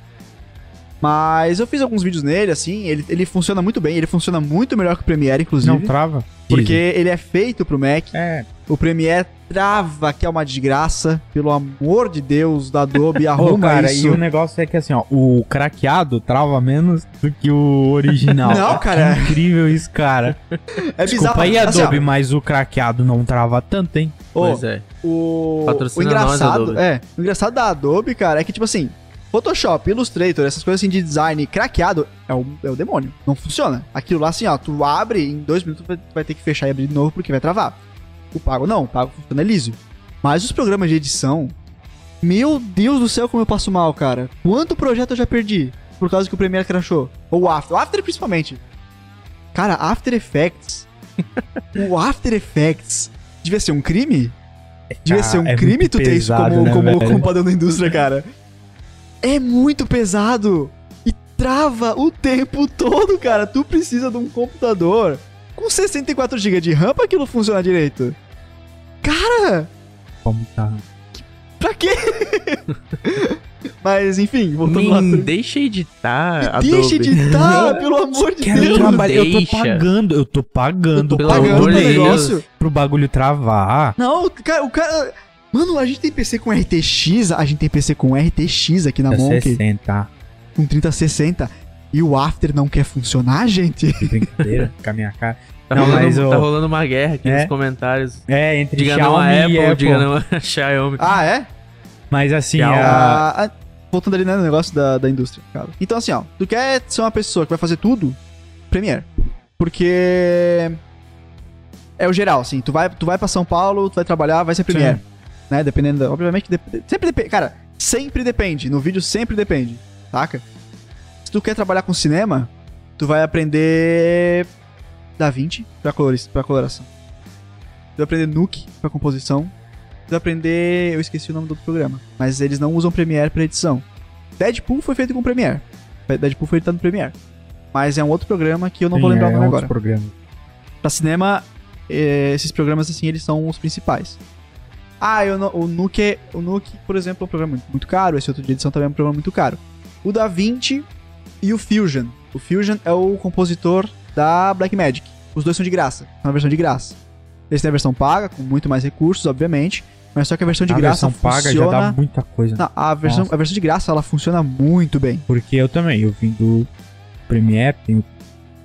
Mas eu fiz alguns vídeos nele, assim, ele, ele funciona muito bem, ele funciona muito melhor que o Premiere, inclusive. Não trava? porque ele é feito pro Mac, É. o Premiere trava, que é uma desgraça. Pelo amor de Deus, da Adobe, Ô, arruma cara, isso. e o negócio é que assim, ó, o craqueado trava menos do que o original. Não, cara. Que incrível isso, cara. É Desculpa aí, Assim, Adobe, mas o craqueado não trava tanto, hein? ô, Pois é. o, o Patrocina nós, engraçado, Adobe. é, o engraçado da Adobe, cara, é que tipo assim, Photoshop, Illustrator, essas coisas assim de design craqueado é o, é o demônio. Não funciona. Aquilo lá assim, ó, tu abre em dois minutos vai ter que fechar e abrir de novo porque vai travar. O pago não, o pago funciona liso. Mas os programas de edição, meu Deus do céu, como eu passo mal, cara. Quanto projeto eu já perdi por causa que o Premiere crashou? Ou o After, o After principalmente. Cara, After Effects. o After Effects devia ser um crime? Devia Ah, ser um é crime tu ter isso como, né, como, como padrão da indústria, cara. É muito pesado. E trava o tempo todo, cara. Tu precisa de um computador com 64 GB de RAM pra aquilo funcionar direito. Cara, Como tá? pra quê? Mas, enfim, voltando lá. Me deixa editar, Deixa editar, pelo amor de Quero Deus. trabalhar. Eu tô pagando, eu tô pagando Eu tô Pelo pagando amor o de Deus. negócio. pro bagulho travar. Não, o cara, o cara. Mano, a gente tem PC com RTX, a gente tem PC com RTX aqui na É Monkey, 60. com 3060. E o After não quer funcionar, gente? Que brincadeira com a minha cara. Tá, Não, rolando, mas o- tá rolando uma guerra aqui É? nos comentários. É, entre Diga Xiaomi não a Apple, e Apple. diga não a Xiaomi. Ah, é? Mas assim, Xiaomi. a... Ah, voltando ali né, no negócio da, da indústria, cara. Então, assim, ó, tu quer ser uma pessoa que vai fazer tudo? Premiere. Porque É o geral, assim. Tu vai, tu vai pra São Paulo, tu vai trabalhar, vai ser Premiere. Né? Dependendo. Da, obviamente que dep- sempre depende. Cara, sempre depende. No vídeo sempre depende. Saca? Se tu quer trabalhar com cinema, tu vai aprender DaVinci pra, coloris, pra coloração. Tu vai aprender Nuke pra composição. Tu vai aprender. Eu esqueci o nome do outro programa. Mas eles não usam Premiere pra edição. Deadpool foi feito com Premiere. Deadpool foi editado no Premiere. Mas é um outro programa que eu não vou Sim, lembrar o é nome outro agora. programa. Pra cinema, eh, esses programas assim, eles são os principais. Ah, eu não- o Nuke, o Nuke, por exemplo, é um programa muito, muito caro. Esse outro de edição também é um programa muito caro. O DaVinci e o Fusion. O Fusion é o compositor da Blackmagic. Os dois são de graça, são uma versão de graça. Eles têm a versão paga, com muito mais recursos, obviamente. Mas só que a versão de a graça versão paga funciona... já dá muita coisa. Não, a, versão, Nossa. a versão de graça, ela funciona muito bem. Porque eu também, eu vim do Premiere, tenho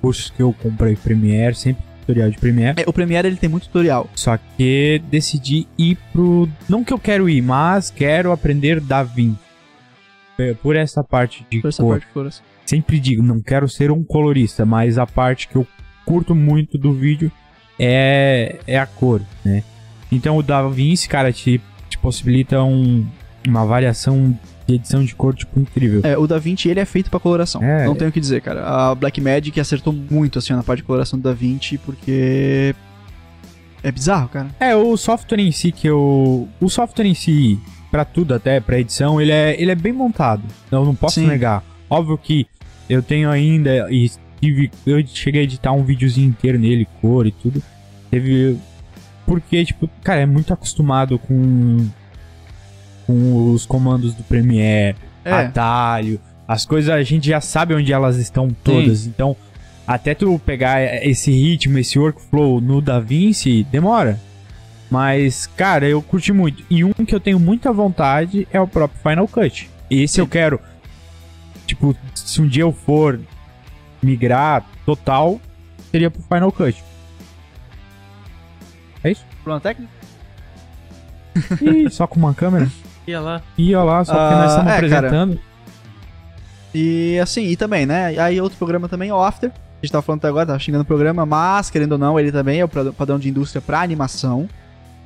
cursos que eu comprei Premiere, sempre tutorial de Premiere. É, o Premiere, ele tem muito tutorial. Só que decidi ir pro. Não que eu quero ir, mas quero aprender DaVinci. É, Por essa parte de Por essa cor. parte de coloração. Sempre digo, não quero ser um colorista, mas a parte que eu curto muito do vídeo é, é a cor, né? Então o DaVinci, cara, te, te possibilita um, uma variação de edição de cor, tipo, incrível. É, o DaVinci, ele é feito pra coloração. É. Não tenho o que dizer, cara. A Blackmagic acertou muito, assim, na parte de coloração do DaVinci, porque... É bizarro, cara. É, o software em si que eu. O software em si, pra tudo até, pra edição, ele é, ele é bem montado. Eu não posso Sim. negar. Óbvio que eu tenho ainda. E tive, eu cheguei a editar um videozinho inteiro nele, cor e tudo. Teve. Porque, tipo, cara, é muito acostumado com. Com os comandos do Premiere, É, atalho. As coisas a gente já sabe onde elas estão todas. Então, até tu pegar esse ritmo, esse workflow no DaVinci, demora. Mas, cara, eu curti muito. E um que eu tenho muita vontade é o próprio Final Cut. Esse eu quero. Tipo, se um dia eu for migrar total, seria pro Final Cut. É isso? problema técnico? Ih, só com uma câmera? Ia lá. Olha lá, só porque Ah, nós estamos é, cara. apresentando. E assim, e também, né? Aí outro programa também é o After. A gente tava falando até agora, tava xingando o programa, mas, querendo ou não, ele também é o padrão de indústria pra animação.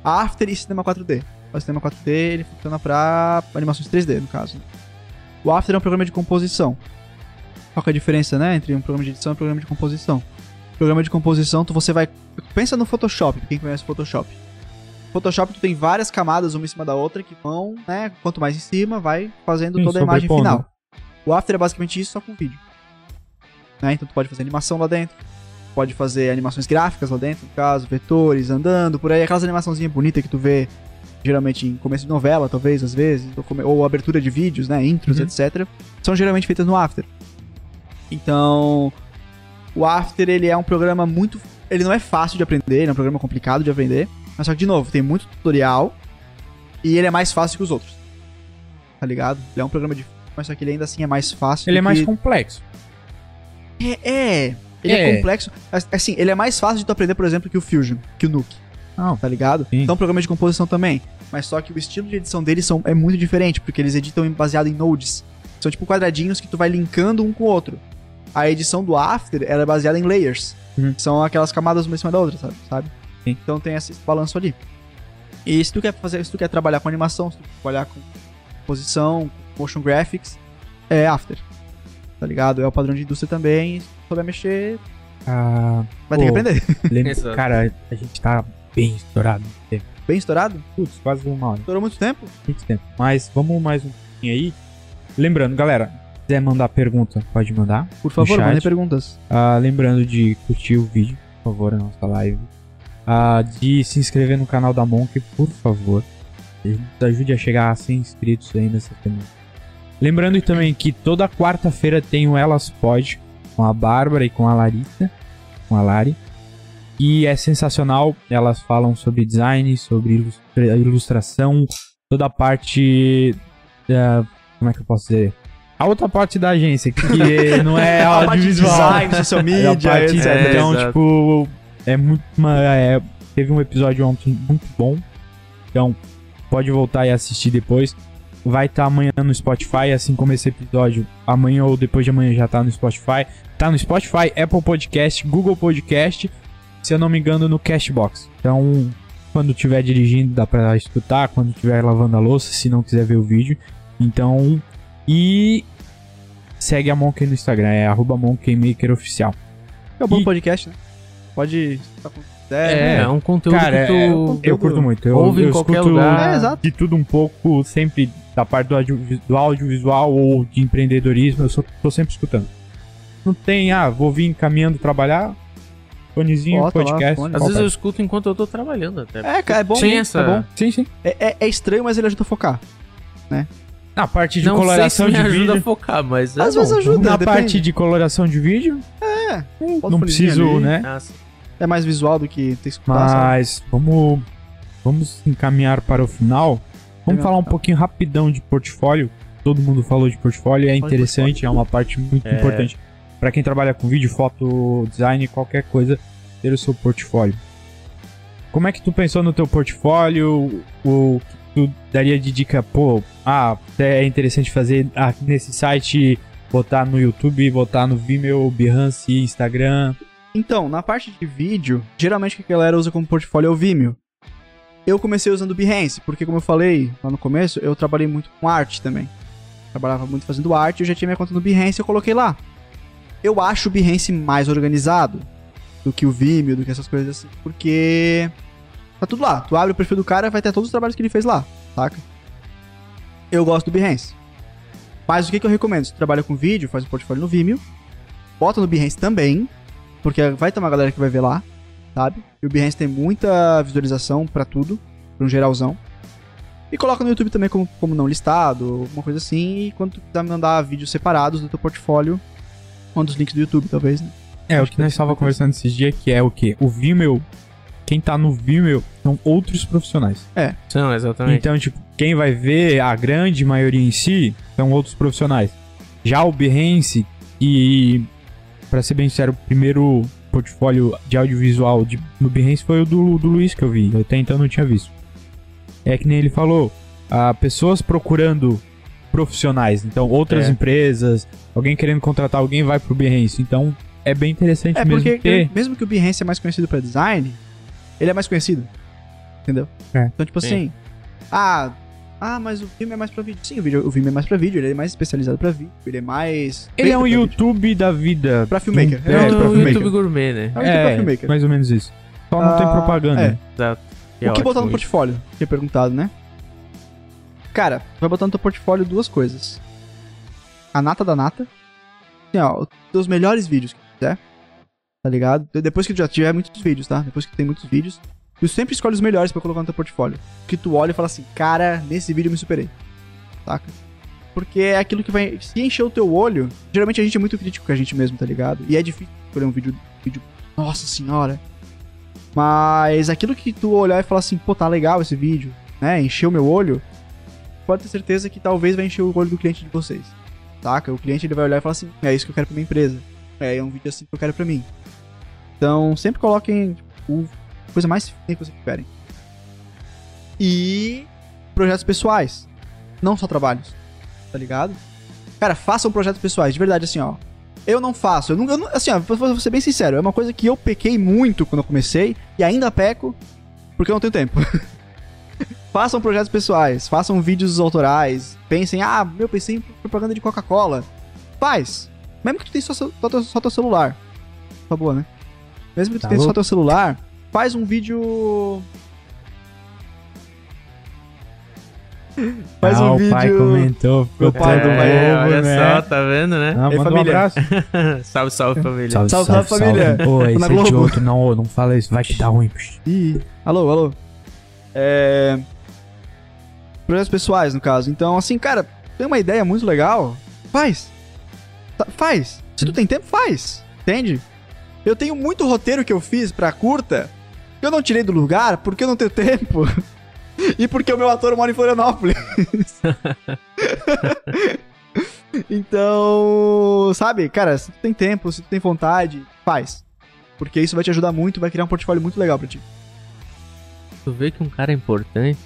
After e Cinema 4D. O Cinema 4D, ele funciona pra animações 3D, no caso. né? O After é um programa de composição. Qual é a diferença, né, entre um programa de edição e um programa de composição? Programa de composição, tu você vai... Pensa no Photoshop, quem conhece Photoshop. Photoshop, tu tem várias camadas uma em cima da outra que vão, né, quanto mais em cima, vai fazendo Sim, toda a imagem final. O After é basicamente isso, só com vídeo. Né? Então tu pode fazer animação lá dentro. Pode fazer animações gráficas lá dentro, no caso, vetores, andando, por aí. Aquelas animaçãozinhas bonitas que tu vê geralmente em começo de novela, talvez, às vezes. Ou, abertura de vídeos, né? Intros, Uhum. etc. São geralmente feitas no After. Então, o After, ele é um programa muito... Ele não é fácil de aprender, ele é um programa complicado de aprender. Mas só que, de novo, tem muito tutorial. E ele é mais fácil que os outros. Tá ligado? Ele é um programa difícil, mas só que ele ainda assim é mais fácil. Ele é mais que- complexo. é, é. Ele é. É. complexo. Assim, ele é mais fácil de tu aprender, por exemplo, que o Fusion, que o Nuke, Não, tá ligado? Sim. Então, programa de composição também. Mas só que o estilo de edição deles são, é muito diferente, porque eles editam baseado em nodes. São tipo quadradinhos que tu vai linkando um com o outro. A edição do After, ela é baseada em layers. Uhum. São aquelas camadas uma em cima da outra, sabe? sabe? Sim. Então tem esse balanço ali. E se tu quer fazer, se tu quer trabalhar com animação, se tu quer trabalhar com composição, com motion graphics, é After. Tá ligado? É o padrão de indústria também. Souber mexer, ah, vai ter que aprender. lembra, cara, a gente tá bem estourado no tempo. Bem estourado? Putz, quase uma hora, Estourou muito tempo? muito tempo. Mas vamos mais um pouquinho aí. Lembrando, galera, se quiser mandar pergunta, pode mandar. Por favor, mandem perguntas. Ah, lembrando de curtir o vídeo, por favor, a nossa live. Ah, de se inscrever no canal da Monk, por favor. Nos ajude a chegar a 100 inscritos aí nessa semana. Lembrando também que toda quarta-feira tem o Elas Pod com a Bárbara e com a Larissa, com a Lari. E é sensacional, elas falam sobre design, sobre ilustra- ilustração, toda a parte da... como é que eu posso dizer? A outra parte da agência, que não é A parte de audiovisual. design, social É media, parte- etc. É, então, exato. tipo, é muito. uma- é, teve um episódio ontem muito bom. Então, pode voltar e assistir depois. Vai estar amanhã no Spotify, assim como esse episódio. Amanhã ou depois de amanhã já tá no Spotify. Tá no Spotify, Apple Podcast, Google Podcast se eu não me engano, no Cashbox. Então, quando estiver dirigindo, dá pra escutar. Quando estiver lavando a louça, se não quiser ver o vídeo. Então, e segue a Monkey no Instagram, é arroba monkeymakeroficial. É um bom E- podcast, né? Pode escutar quando quiser. É, é um conteúdo Cara, que tu Eu curto muito. Eu, ouve em eu qualquer escuto lugar. É, exato. de tudo um pouco, sempre da parte do, audio, do audiovisual ou de empreendedorismo, eu sou, tô sempre escutando. Não tem, ah, vou vir caminhando trabalhar, fonezinho, Bota lá, podcast. fone. Às vezes eu escuto enquanto eu tô trabalhando até. É, cara, é bom. Né? essa- É bom. Sim, sim. É, é- é estranho, mas ele ajuda a focar. Na parte de não sei se coloração me de ajuda vídeo. a focar, mas é Às bom. vezes ajuda, Na depende. parte de coloração de vídeo, É, não preciso, ali. né? Ah, sim. É mais visual do que ter que escutar. sabe? Mas vamos, vamos encaminhar para o final. Vamos Legal. falar um pouquinho rapidão de portfólio. Todo mundo falou de portfólio, é interessante, é uma parte muito É. importante para quem trabalha com vídeo, foto, design, qualquer coisa, ter o seu portfólio. Como é que tu pensou no teu portfólio? O que tu daria de dica, pô, ah, é interessante fazer nesse site, botar no YouTube, botar no Vimeo, Behance, Instagram. Então, na parte de vídeo, geralmente o que a galera usa como portfólio é o Vimeo. Eu comecei usando o Behance, porque como eu falei lá no começo, eu trabalhei muito com arte também. Trabalhava muito fazendo arte, eu já tinha minha conta no Behance eu coloquei lá. Eu acho o Behance mais organizado do que o Vimeo, do que essas coisas assim, porque tá tudo lá. Tu abre o perfil do cara, vai ter todos os trabalhos que ele fez lá, saca? Eu gosto do Behance. Mas o que, que eu recomendo? Se tu trabalha com vídeo, faz um portfólio no Vimeo, bota no Behance também, porque vai ter uma galera que vai ver lá, sabe? E o Behance tem muita visualização pra tudo, pra um geralzão. E coloca no YouTube também como, como não listado, alguma coisa assim. E quando tu quiser mandar vídeos separados do teu portfólio, manda os links do YouTube, talvez, né? É, o Acho que que nós estava conversando esses dias, que é o quê? O Vimeo, quem tá no Vimeo são outros profissionais. São, exatamente. Então, tipo, quem vai ver a grande maioria em si são outros profissionais. Já o Behance, e pra ser bem sincero, o primeiro portfólio de audiovisual de, no Behance foi o do, do Luiz que eu vi. Eu até então não tinha visto. É que nem ele falou, ah, pessoas procurando profissionais, então outras É. empresas, alguém querendo contratar alguém vai pro Behance. Então é bem interessante É mesmo porque ter. mesmo que o Behance é mais conhecido pra design, ele é mais conhecido. Entendeu? É. Então, tipo Sim. assim, ah, ah, mas o Vimeo é mais pra vídeo. Sim, o, vídeo, o Vimeo é mais pra vídeo, ele é mais especializado pra vídeo, ele é mais. Ele é um pra vídeo. YouTube da vida. Pra filmmaker. Do- É, É, pra o filmmaker. YouTube Gourmet, né? É um YouTube pra filmmaker. mais ou menos isso. Só não tem Ah, propaganda. é. Exato. O que botar no isso. portfólio? Tinha perguntado, né? Cara, tu vai botar no teu portfólio duas coisas. A nata da nata. Assim, ó, os teus melhores vídeos que tu fizer. Tá ligado? Depois que tu já tiver muitos vídeos, tá? Depois que tu tem muitos vídeos. Tu sempre escolhe os melhores pra colocar no teu portfólio. Que tu olha e fala assim, cara, nesse vídeo eu me superei. Saca? Porque é aquilo que vai. Se encher o teu olho. Geralmente a gente é muito crítico com a gente mesmo, tá ligado? E é difícil escolher um vídeo. vídeo nossa senhora. Mas aquilo que tu olhar e falar assim, pô, tá legal esse vídeo, né? Encheu o meu olho. Pode ter certeza que talvez vai encher o olho do cliente de vocês. Saca? O cliente ele vai olhar e falar assim, é isso que eu quero pra minha empresa. É, é um vídeo assim que eu quero pra mim. Então, sempre coloquem tipo, a coisa mais fina que vocês tiverem. E projetos pessoais. Não só trabalhos. Tá ligado? Cara, façam projetos pessoais. De verdade, assim, ó. Eu não faço. Eu não, eu não- assim, ó, vou, ser bem sincero. É uma coisa que eu pequei muito quando eu comecei. E ainda peco. Porque eu não tenho tempo. façam projetos pessoais. Façam vídeos autorais. Pensem, ah, meu, pensei em propaganda de Coca-Cola. Faz. Mesmo que tu tenha só, só, teu- só teu celular. Tá boa, né? Mesmo que tu Tá tenha só teu celular. Faz um vídeo. Faz ah, um o pai vídeo. comentou. ficou Meu pai do pai, É, olha né? só, tá vendo, né? Ah, Ei, manda um família. abraço. salve, salve, família. Salve, Salve, salve, salve, família. salve. Pô, esse é outro. Não, não fala isso, vai te dar ruim. Ih, alô, alô. É. Projetos pessoais, no caso. Então, assim, cara, tem uma ideia muito legal. Faz. Tá- Faz. Se tu tem tempo, faz. Entende? Eu tenho muito roteiro que eu fiz pra curta eu não tirei do lugar porque eu não tenho tempo. e porque o meu ator mora em Florianópolis. então, sabe, cara, se tu tem tempo, se tu tem vontade, faz. Porque isso vai te ajudar muito, vai criar um portfólio muito legal pra ti. Tu vê que um cara é importante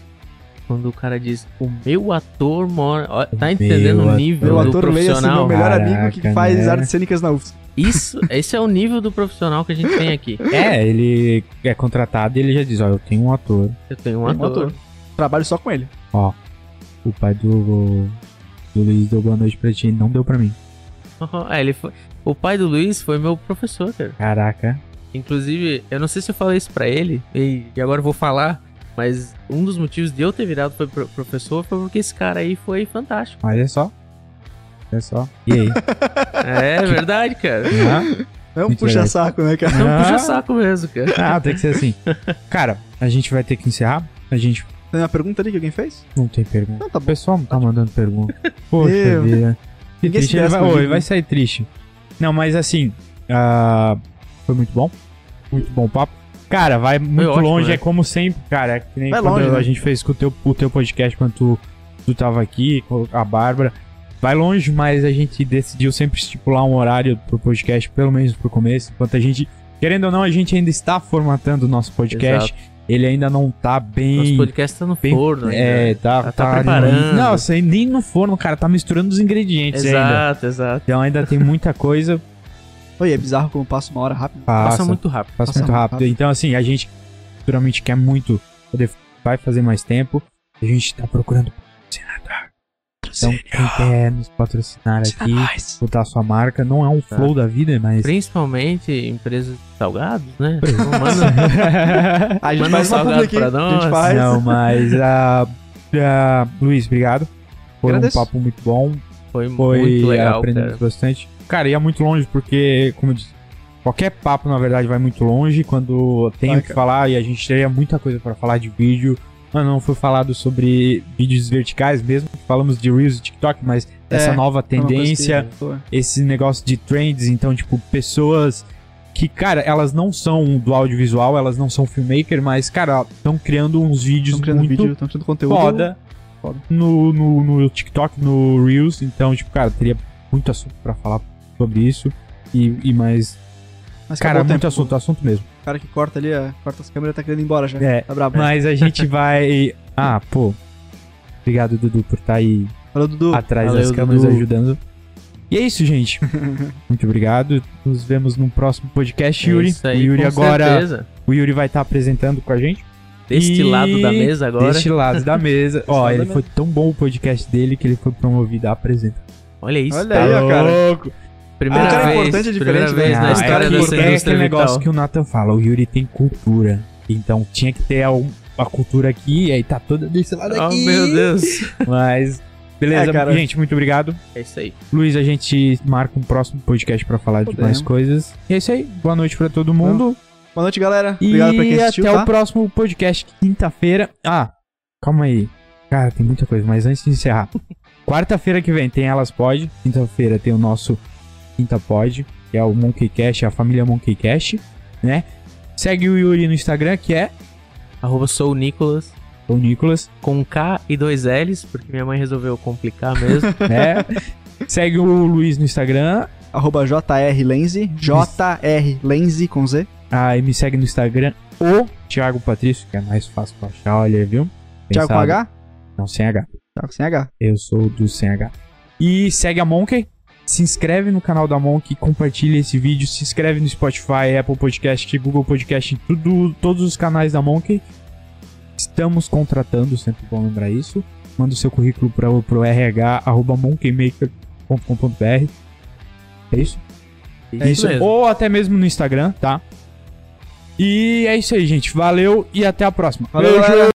quando o cara diz, o meu ator mora... Tá entendendo meu o ator. nível Meu do ator leia-se profissional? meu melhor Caraca, amigo que faz né? artes cênicas na UFS. Isso, esse é o nível do profissional que a gente tem aqui. É, ele é contratado e ele já diz, ó, eu tenho um ator, Eu tenho um Tem um ator. ator. Trabalho só com ele. ó, o pai do, do Luiz deu boa noite pra ti, não deu pra mim. É, ele foi... O pai do Luiz foi meu professor, cara. Caraca. Inclusive, eu não sei se eu falei isso pra ele, e, e agora eu vou falar, mas um dos motivos de eu ter virado foi pro- professor foi porque esse cara aí foi fantástico. Olha só. Olha só. E aí? É verdade, cara. Hã? É um puxa-saco, né, cara? Não Ah. puxa saco mesmo, cara. Ah, tem que ser assim. Cara, a gente vai ter que encerrar. A gente Tem uma pergunta ali que alguém fez? não tem pergunta. Não, tá O bom. pessoal não tá mandando pergunta. Poxa Meu. vida. Que triste. Ele vai, Ô, ele vai sair triste. Não, mas assim, ah, foi muito bom. Muito bom papo. Cara, vai muito ótimo, longe, né? é como sempre, cara. É que nem Vai quando longe, a né? gente fez com o teu, o teu podcast quando tu, tu tava aqui, com a Bárbara. Vai longe, mas a gente decidiu sempre estipular um horário pro podcast, pelo menos pro começo. Enquanto a gente, querendo ou não, a gente ainda está formatando o nosso podcast. Ele ainda não tá bem. Nosso podcast tá no bem- forno ainda. É, tá, Tá- tá preparando. Não, aí nem no forno, cara, tá misturando os ingredientes ainda. Exato, exato. Então ainda tem muita coisa. Oi, é bizarro como passa uma hora rápido. Passa, Passa muito rápido. passa passa muito muito rápido. rápido. Então, assim, a gente futuramente quer muito poder vai fazer mais tempo. A gente tá procurando patrocinador. Então, quem quer nos patrocinar aqui, botar sua marca, não é um Tá. flow da vida, mas. Principalmente empresas de salgados, né? Pois é. Manda, A gente Manda faz um salgado aqui. pra A nós. gente faz. Não, mas. ah, ah, Luiz, obrigado. Foi Agradeço. um papo muito bom. foi, Foi muito legal, aprendemos cara. bastante. Cara, ia muito longe porque, como eu disse, qualquer papo na verdade vai muito longe. Quando tem o que falar e a gente teria muita coisa pra falar de vídeo. Mano, não foi falado sobre vídeos verticais mesmo. Falamos de Reels e TikTok, mas É, essa nova tendência, esse negócio de trends, então, tipo, pessoas que, cara, elas não são do audiovisual, elas não são filmmaker, mas, cara, estão criando uns vídeos criando muito vídeo, criando conteúdo. foda, foda. No, no, no TikTok, no Reels. Então, tipo, cara, teria muito assunto pra falar sobre isso. E, e mais. Mas Cara, muito tempo. assunto, assunto mesmo. O cara que corta ali, ó, corta as câmeras, tá querendo ir embora já. É, Tá brabo. Mas a gente vai. Ah, pô. Obrigado, Dudu, por estar aí Falou, Dudu. atrás valeu, das câmeras Dudu. ajudando. E é isso, gente. muito obrigado. Nos vemos no próximo podcast, É Yuri. isso aí, o Yuri com agora. certeza. O Yuri vai estar apresentando com a gente. Deste E lado da mesa agora. Deste lado da mesa. Ó, ele foi tão bom o podcast dele que ele foi promovido a apresentar. Olha isso. Olha tá aí, ó, cara. Primeira Ah, o cara é vez, importante e primeira vez né? na Ah, história é, dessa é indústria aquele negócio vital. que o Nathan fala, o Yuri tem cultura. Então tinha que ter a, a cultura aqui, e aí tá toda desse lado Oh, aqui. meu Deus. Mas, beleza, É, cara. gente, muito obrigado. É isso aí. Luiz, a gente marca um próximo podcast pra falar de Podemos. mais coisas. E é isso aí, boa noite pra todo mundo. Boa noite, galera. E Obrigado pra quem assistiu, até tá? o próximo podcast, quinta-feira. Ah, calma aí. Cara, tem muita coisa, mas antes de encerrar. Quarta-feira que vem tem Elas Pod. Quinta-feira tem o nosso Quinta Pod, que é o Monkey Cash, a família Monkey Cash, né? Segue o Yuri no Instagram, que é Arroba sou o Nicolas. o Nicolas, Com K e dois L's, porque minha mãe resolveu complicar mesmo. né? Segue o Luiz no Instagram, Arroba JRLenze. JRLenze com Z. ah, e me segue no Instagram o Thiago Patrício, que é mais fácil pra achar, olha, viu? Thiago com Pensado. H? Não, sem H. Thiago sem H. Eu sou do Sem H. E segue a Monkey. Se inscreve no canal da Monkey, compartilha esse vídeo, se inscreve no Spotify, Apple Podcast, Google Podcast, tudo, todos os canais da Monkey. Estamos contratando, sempre bom lembrar isso. Manda o seu currículo para pro RH arroba monkeymaker.com.br. É isso? É isso mesmo. Ou até mesmo no Instagram, tá? E é isso aí, gente. Valeu e até a próxima. Valeu, Beijo!